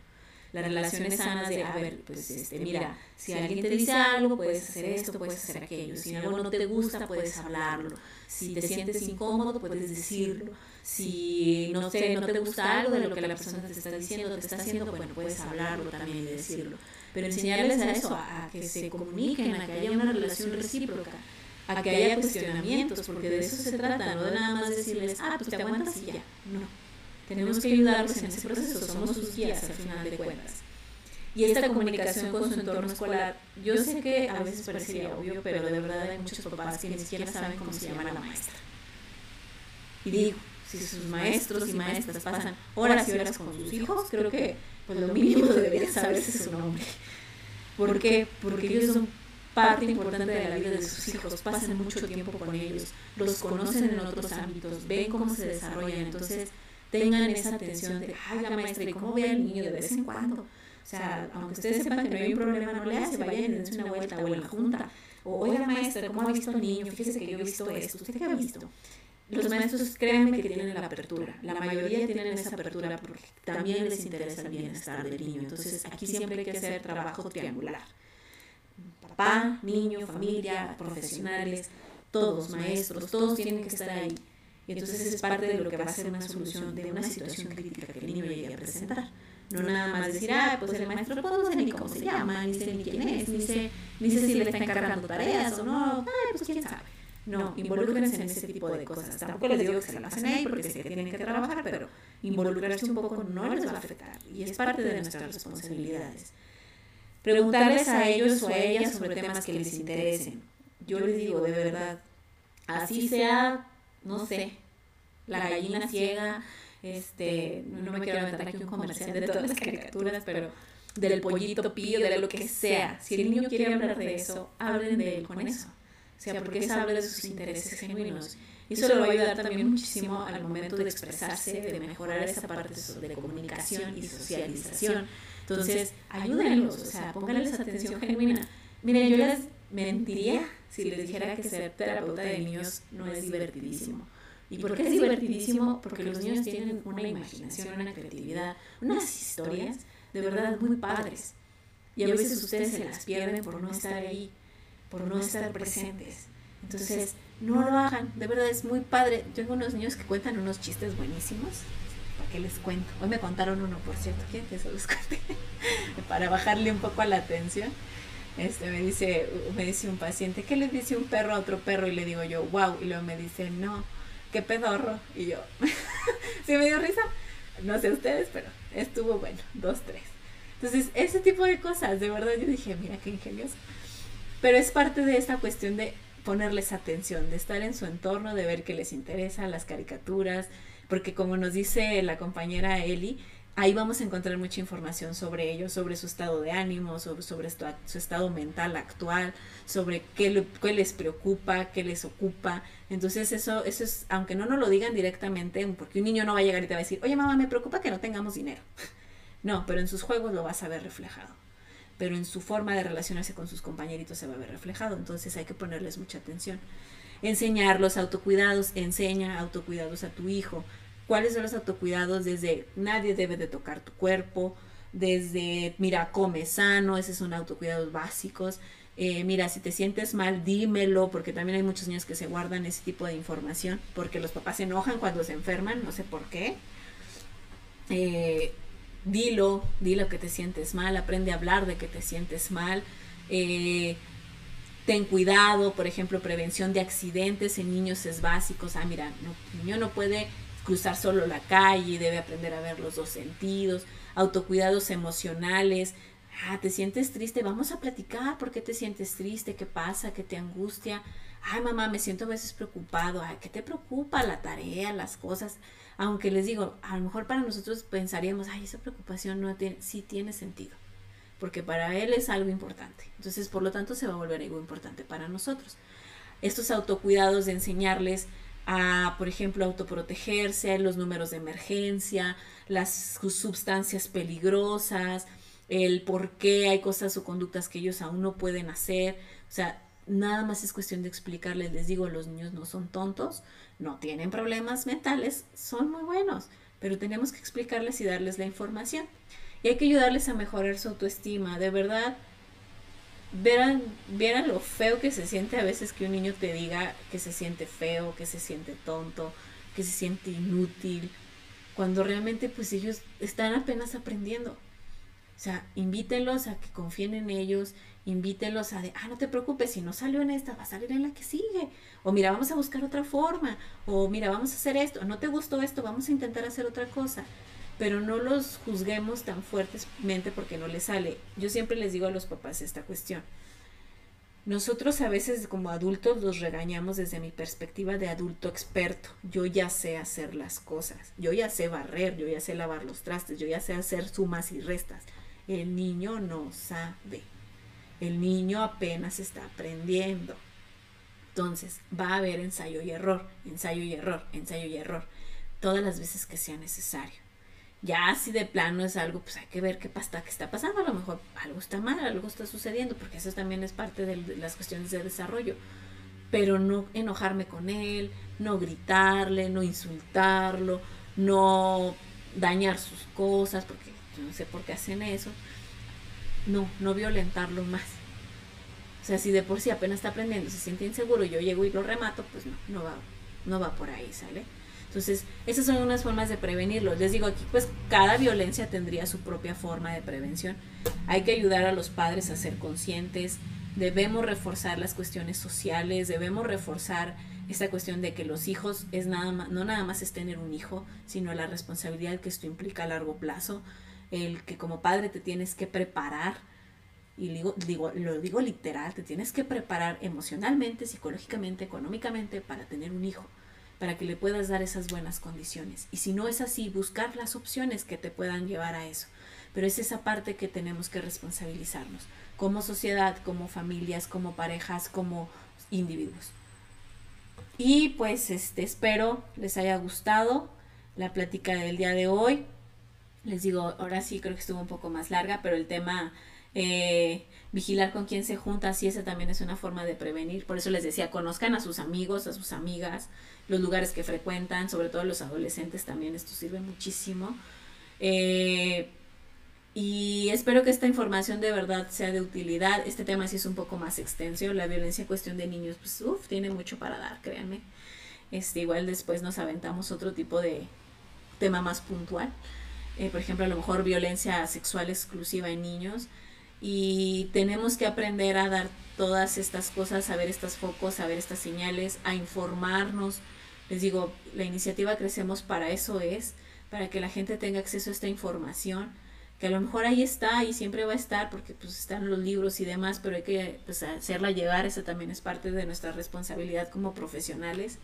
las relaciones sanas de, a ver, pues este, mira, si alguien te dice algo, puedes hacer esto, puedes hacer aquello. Si algo no te gusta, puedes hablarlo. Si te sientes incómodo, puedes decirlo. Si, no sé, no te gusta algo de lo que la persona te está diciendo, te está haciendo, bueno, puedes hablarlo también y decirlo. Pero enseñarles a eso, a que se comuniquen, a que haya una relación recíproca a que haya cuestionamientos, porque de eso se trata, no de nada más decirles, ah, pues te aguantas y ya. No tenemos que ayudarlos en ese proceso, somos sus guías al final de cuentas. Y esta comunicación con su entorno escolar, yo sé que a veces parecería obvio, pero de verdad hay muchos papás que ni siquiera saben cómo se llama la maestra. Y digo, si sus maestros y maestras pasan horas y horas con sus hijos, creo que pues lo mínimo debería saberse su nombre. ¿Por qué? Porque ellos son parte importante de la vida de sus hijos, pasan mucho tiempo con ellos, los conocen en otros ámbitos, ven cómo se desarrollan, entonces tengan esa atención de, ay, la maestra, ¿y cómo ve al niño de vez en cuando? O sea, aunque ustedes sepan que no hay un problema, no le hace, vayan y dense una vuelta o en la junta. O, oiga, maestra, ¿cómo ha visto al niño? Fíjese que yo he visto esto. ¿Usted qué ha visto? Los maestros, créanme que tienen la apertura. La mayoría tienen esa apertura porque también les interesa el bienestar del niño. Entonces, aquí siempre hay que hacer trabajo triangular. Papá, niño, familia, profesionales, todos, maestros, todos tienen que estar ahí y entonces es parte de lo que va a ser una solución de una situación crítica que el niño llegue a presentar. No nada más decir, ah, pues el maestro pues, no sé ni cómo se llama, ni sé ni quién es, ni sé, ni sé si le está encargando tareas o no, ay, pues quién sabe. No, involúcrense en ese tipo de cosas. Tampoco les digo que se la pasen ahí porque sé que tienen que trabajar, pero involucrarse un poco no les va a afectar y es parte de nuestras responsabilidades. Preguntarles a ellos o a ellas sobre temas que les interesen. Yo les digo, de verdad, así sea no sé, la gallina ciega, este, no me quiero aventar aquí un comercial de todas las caricaturas, pero del pollito pío, de lo que sea. Si el niño quiere hablar de eso, hablen de él con eso. O sea, porque es hablar de sus intereses genuinos. Y eso le va a ayudar también muchísimo al momento de expresarse, de mejorar esa parte de comunicación y socialización. Entonces, ayúdenlos, o sea, pónganles atención genuina. Miren, yo les mentiría si les dijera que ser terapeuta de niños no es divertidísimo. ¿Y por qué es divertidísimo? Porque los niños tienen una imaginación, una creatividad, unas historias de verdad muy padres. Y a veces ustedes se las pierden por no estar ahí, por no estar presentes. Entonces, no lo hagan. De verdad es muy padre. Tengo unos niños que cuentan unos chistes buenísimos. ¿Para qué les cuento? Hoy me contaron uno, por cierto. ¿Quieren que se los *laughs* cuente? *laughs* Para bajarle un poco a la atención este, me dice, me dice un paciente, ¿qué le dice un perro a otro perro? Y le digo yo, wow, y luego me dice, no, qué pedorro. Y yo, *laughs* ¿sí me dio risa? No sé ustedes, pero estuvo bueno, dos, tres. Entonces, ese tipo de cosas, de verdad yo dije, mira qué ingenioso. Pero es parte de esta cuestión de ponerles atención, de estar en su entorno, de ver que les interesan las caricaturas, porque como nos dice la compañera Eli, ahí vamos a encontrar mucha información sobre ellos, sobre su estado de ánimo, sobre, su, estado mental actual, sobre qué, les preocupa, qué les ocupa. Entonces eso, eso es, aunque no nos lo digan directamente, porque un niño no va a llegar y te va a decir, oye mamá, me preocupa que no tengamos dinero. *laughs* No, pero en sus juegos lo vas a ver reflejado. Pero en su forma de relacionarse con sus compañeritos se va a ver reflejado. Entonces hay que ponerles mucha atención. Enseñarlos autocuidados, enseña autocuidados a tu hijo, cuáles son los autocuidados desde nadie debe de tocar tu cuerpo, desde, mira, come sano, esos son autocuidados básicos. Eh, mira, si te sientes mal, dímelo, porque también hay muchos niños que se guardan ese tipo de información, porque los papás se enojan cuando se enferman, no sé por qué. Eh, dilo, dilo que te sientes mal, aprende a hablar de que te sientes mal. Eh, ten cuidado, por ejemplo, prevención de accidentes en niños es básico. Ah, mira, no, el niño no puede cruzar solo la calle, debe aprender a ver los dos sentidos, autocuidados emocionales. Ah, te sientes triste, vamos a platicar, ¿por qué te sientes triste? ¿Qué pasa? ¿Qué te angustia? Ay, mamá, me siento a veces preocupado. Ay, ¿qué te preocupa? La tarea, las cosas. Aunque les digo, a lo mejor para nosotros pensaríamos, ay, esa preocupación no tiene, sí tiene sentido. Porque para él es algo importante. Entonces, por lo tanto, se va a volver algo importante para nosotros. Estos autocuidados de enseñarles a, por ejemplo, autoprotegerse, los números de emergencia, las sustancias peligrosas, el por qué hay cosas o conductas que ellos aún no pueden hacer. O sea, nada más es cuestión de explicarles. Les digo, los niños no son tontos, no tienen problemas mentales, son muy buenos, pero tenemos que explicarles y darles la información. Y hay que ayudarles a mejorar su autoestima. De verdad, Vieran, vieran lo feo que se siente a veces que un niño te diga que se siente feo, que se siente tonto, que se siente inútil, cuando realmente pues ellos están apenas aprendiendo. O sea, invítenlos a que confíen en ellos, invítenlos a de, ah, no te preocupes, si no salió en esta, va a salir en la que sigue. O mira, vamos a buscar otra forma. O mira, vamos a hacer esto. No te gustó esto, vamos a intentar hacer otra cosa pero no los juzguemos tan fuertemente porque no les sale. Yo siempre les digo a los papás esta cuestión. Nosotros a veces como adultos los regañamos desde mi perspectiva de adulto experto. Yo ya sé hacer las cosas, yo ya sé barrer, yo ya sé lavar los trastes, yo ya sé hacer sumas y restas. El niño no sabe. El niño apenas está aprendiendo. Entonces va a haber ensayo y error, ensayo y error, ensayo y error, todas las veces que sea necesario. Ya si de plano es algo, pues hay que ver qué pasa, qué está pasando. A lo mejor algo está mal, algo está sucediendo, porque eso también es parte de las cuestiones de desarrollo. Pero no enojarme con él, no gritarle, no insultarlo, no dañar sus cosas, porque yo no sé por qué hacen eso. No, no violentarlo más. O sea, si de por sí apenas está aprendiendo, se siente inseguro y yo llego y lo remato, pues no, no va, no va por ahí, ¿sale? Entonces, esas son unas formas de prevenirlo. Les digo aquí, pues cada violencia tendría su propia forma de prevención. Hay que ayudar a los padres a ser conscientes, debemos reforzar las cuestiones sociales, debemos reforzar esta cuestión de que los hijos es nada más, no nada más es tener un hijo, sino la responsabilidad que esto implica a largo plazo, el que como padre te tienes que preparar, y digo, digo, lo digo literal, te tienes que preparar emocionalmente, psicológicamente, económicamente para tener un hijo para que le puedas dar esas buenas condiciones. Y si no es así, buscar las opciones que te puedan llevar a eso. Pero es esa parte que tenemos que responsabilizarnos, como sociedad, como familias, como parejas, como individuos. Y pues este, espero les haya gustado la plática del día de hoy. Les digo, ahora sí creo que estuvo un poco más larga, pero el tema eh, vigilar con quién se junta, sí, esa también es una forma de prevenir. Por eso les decía, conozcan a sus amigos, a sus amigas, los lugares que frecuentan, sobre todo los adolescentes también, esto sirve muchísimo. Eh, y espero que esta información de verdad sea de utilidad. Este tema sí es un poco más extenso. La violencia en cuestión de niños, pues, uff, tiene mucho para dar, créanme. Este, igual después nos aventamos otro tipo de tema más puntual. Eh, por ejemplo, a lo mejor violencia sexual exclusiva en niños y tenemos que aprender a dar todas estas cosas, a ver estos focos, a ver estas señales, a informarnos. Les digo, la iniciativa Crecemos para eso es, para que la gente tenga acceso a esta información, que a lo mejor ahí está y siempre va a estar porque pues están los libros y demás, pero hay que pues, hacerla llegar, eso también es parte de nuestra responsabilidad como profesionales.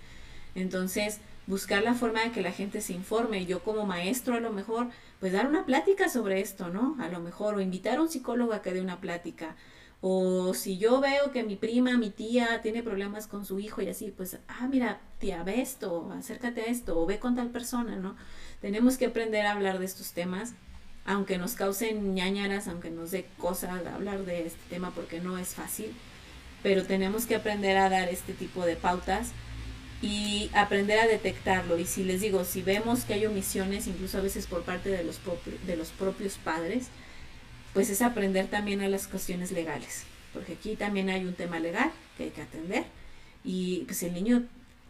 Entonces, buscar la forma de que la gente se informe. Yo como maestro a lo mejor pues dar una plática sobre esto, ¿no? A lo mejor, o invitar a un psicólogo a que dé una plática. O si yo veo que mi prima, mi tía tiene problemas con su hijo y así, pues, ah, mira, tía, ve esto, acércate a esto, o ve con tal persona, ¿no? Tenemos que aprender a hablar de estos temas, aunque nos causen ñañaras, aunque nos dé cosa hablar de este tema porque no es fácil, pero tenemos que aprender a dar este tipo de pautas y aprender a detectarlo. Y si les digo, si vemos que hay omisiones, incluso a veces por parte de los, de los propios padres, pues es aprender también a las cuestiones legales, porque aquí también hay un tema legal que hay que atender. Y pues el niño,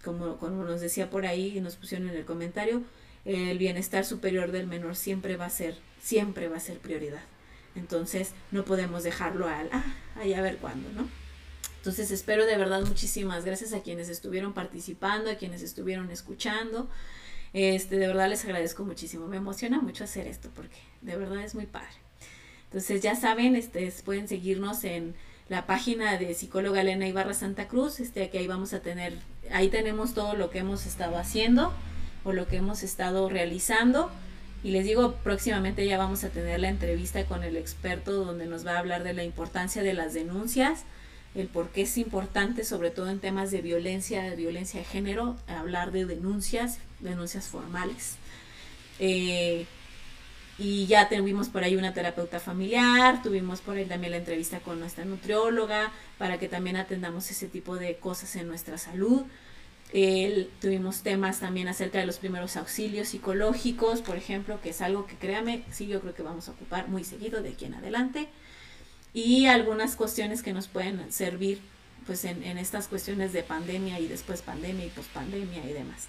como, como nos decía por ahí y nos pusieron en el comentario, el bienestar superior del menor siempre va a ser, siempre va a ser prioridad. Entonces no podemos dejarlo al, ah, ahí a ver cuándo, ¿no? Entonces espero de verdad muchísimas gracias a quienes estuvieron participando, a quienes estuvieron escuchando. Este, de verdad les agradezco muchísimo. Me emociona mucho hacer esto porque de verdad es muy padre. Entonces ya saben, este, pueden seguirnos en la página de psicóloga Elena Ibarra Santa Cruz, este, que ahí vamos a tener, ahí tenemos todo lo que hemos estado haciendo o lo que hemos estado realizando. Y les digo, próximamente ya vamos a tener la entrevista con el experto donde nos va a hablar de la importancia de las denuncias el por qué es importante, sobre todo en temas de violencia, de violencia de género, hablar de denuncias, denuncias formales. Eh, y ya tuvimos por ahí una terapeuta familiar, tuvimos por ahí también la entrevista con nuestra nutrióloga para que también atendamos ese tipo de cosas en nuestra salud. tuvimos temas también acerca de los primeros auxilios psicológicos, por ejemplo, que es algo que créame, sí yo creo que vamos a ocupar muy seguido de aquí en adelante. Y algunas cuestiones que nos pueden servir pues en, en estas cuestiones de pandemia y después pandemia y pospandemia y demás.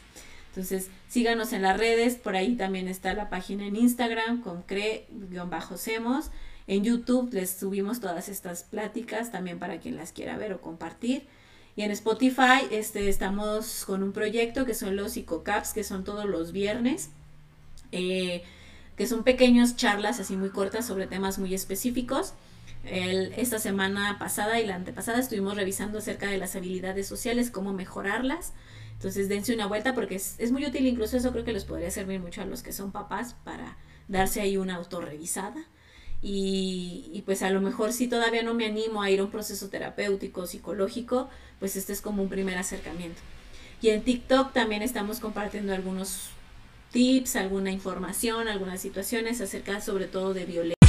Entonces, síganos en las redes, por ahí también está la página en Instagram con cre-semos. En YouTube les subimos todas estas pláticas también para quien las quiera ver o compartir. Y en Spotify este, estamos con un proyecto que son los psicocaps, que son todos los viernes, eh, que son pequeños charlas así muy cortas sobre temas muy específicos. Esta semana pasada y la antepasada estuvimos revisando acerca de las habilidades sociales, cómo mejorarlas. Entonces dense una vuelta porque es, muy útil, incluso eso creo que les podría servir mucho a los que son papás para darse ahí una autorrevisada. Y, y pues a lo mejor si todavía no me animo a ir a un proceso terapéutico, psicológico, pues este es como un primer acercamiento. Y en TikTok también estamos compartiendo algunos tips, alguna información, algunas situaciones acerca sobre todo de violencia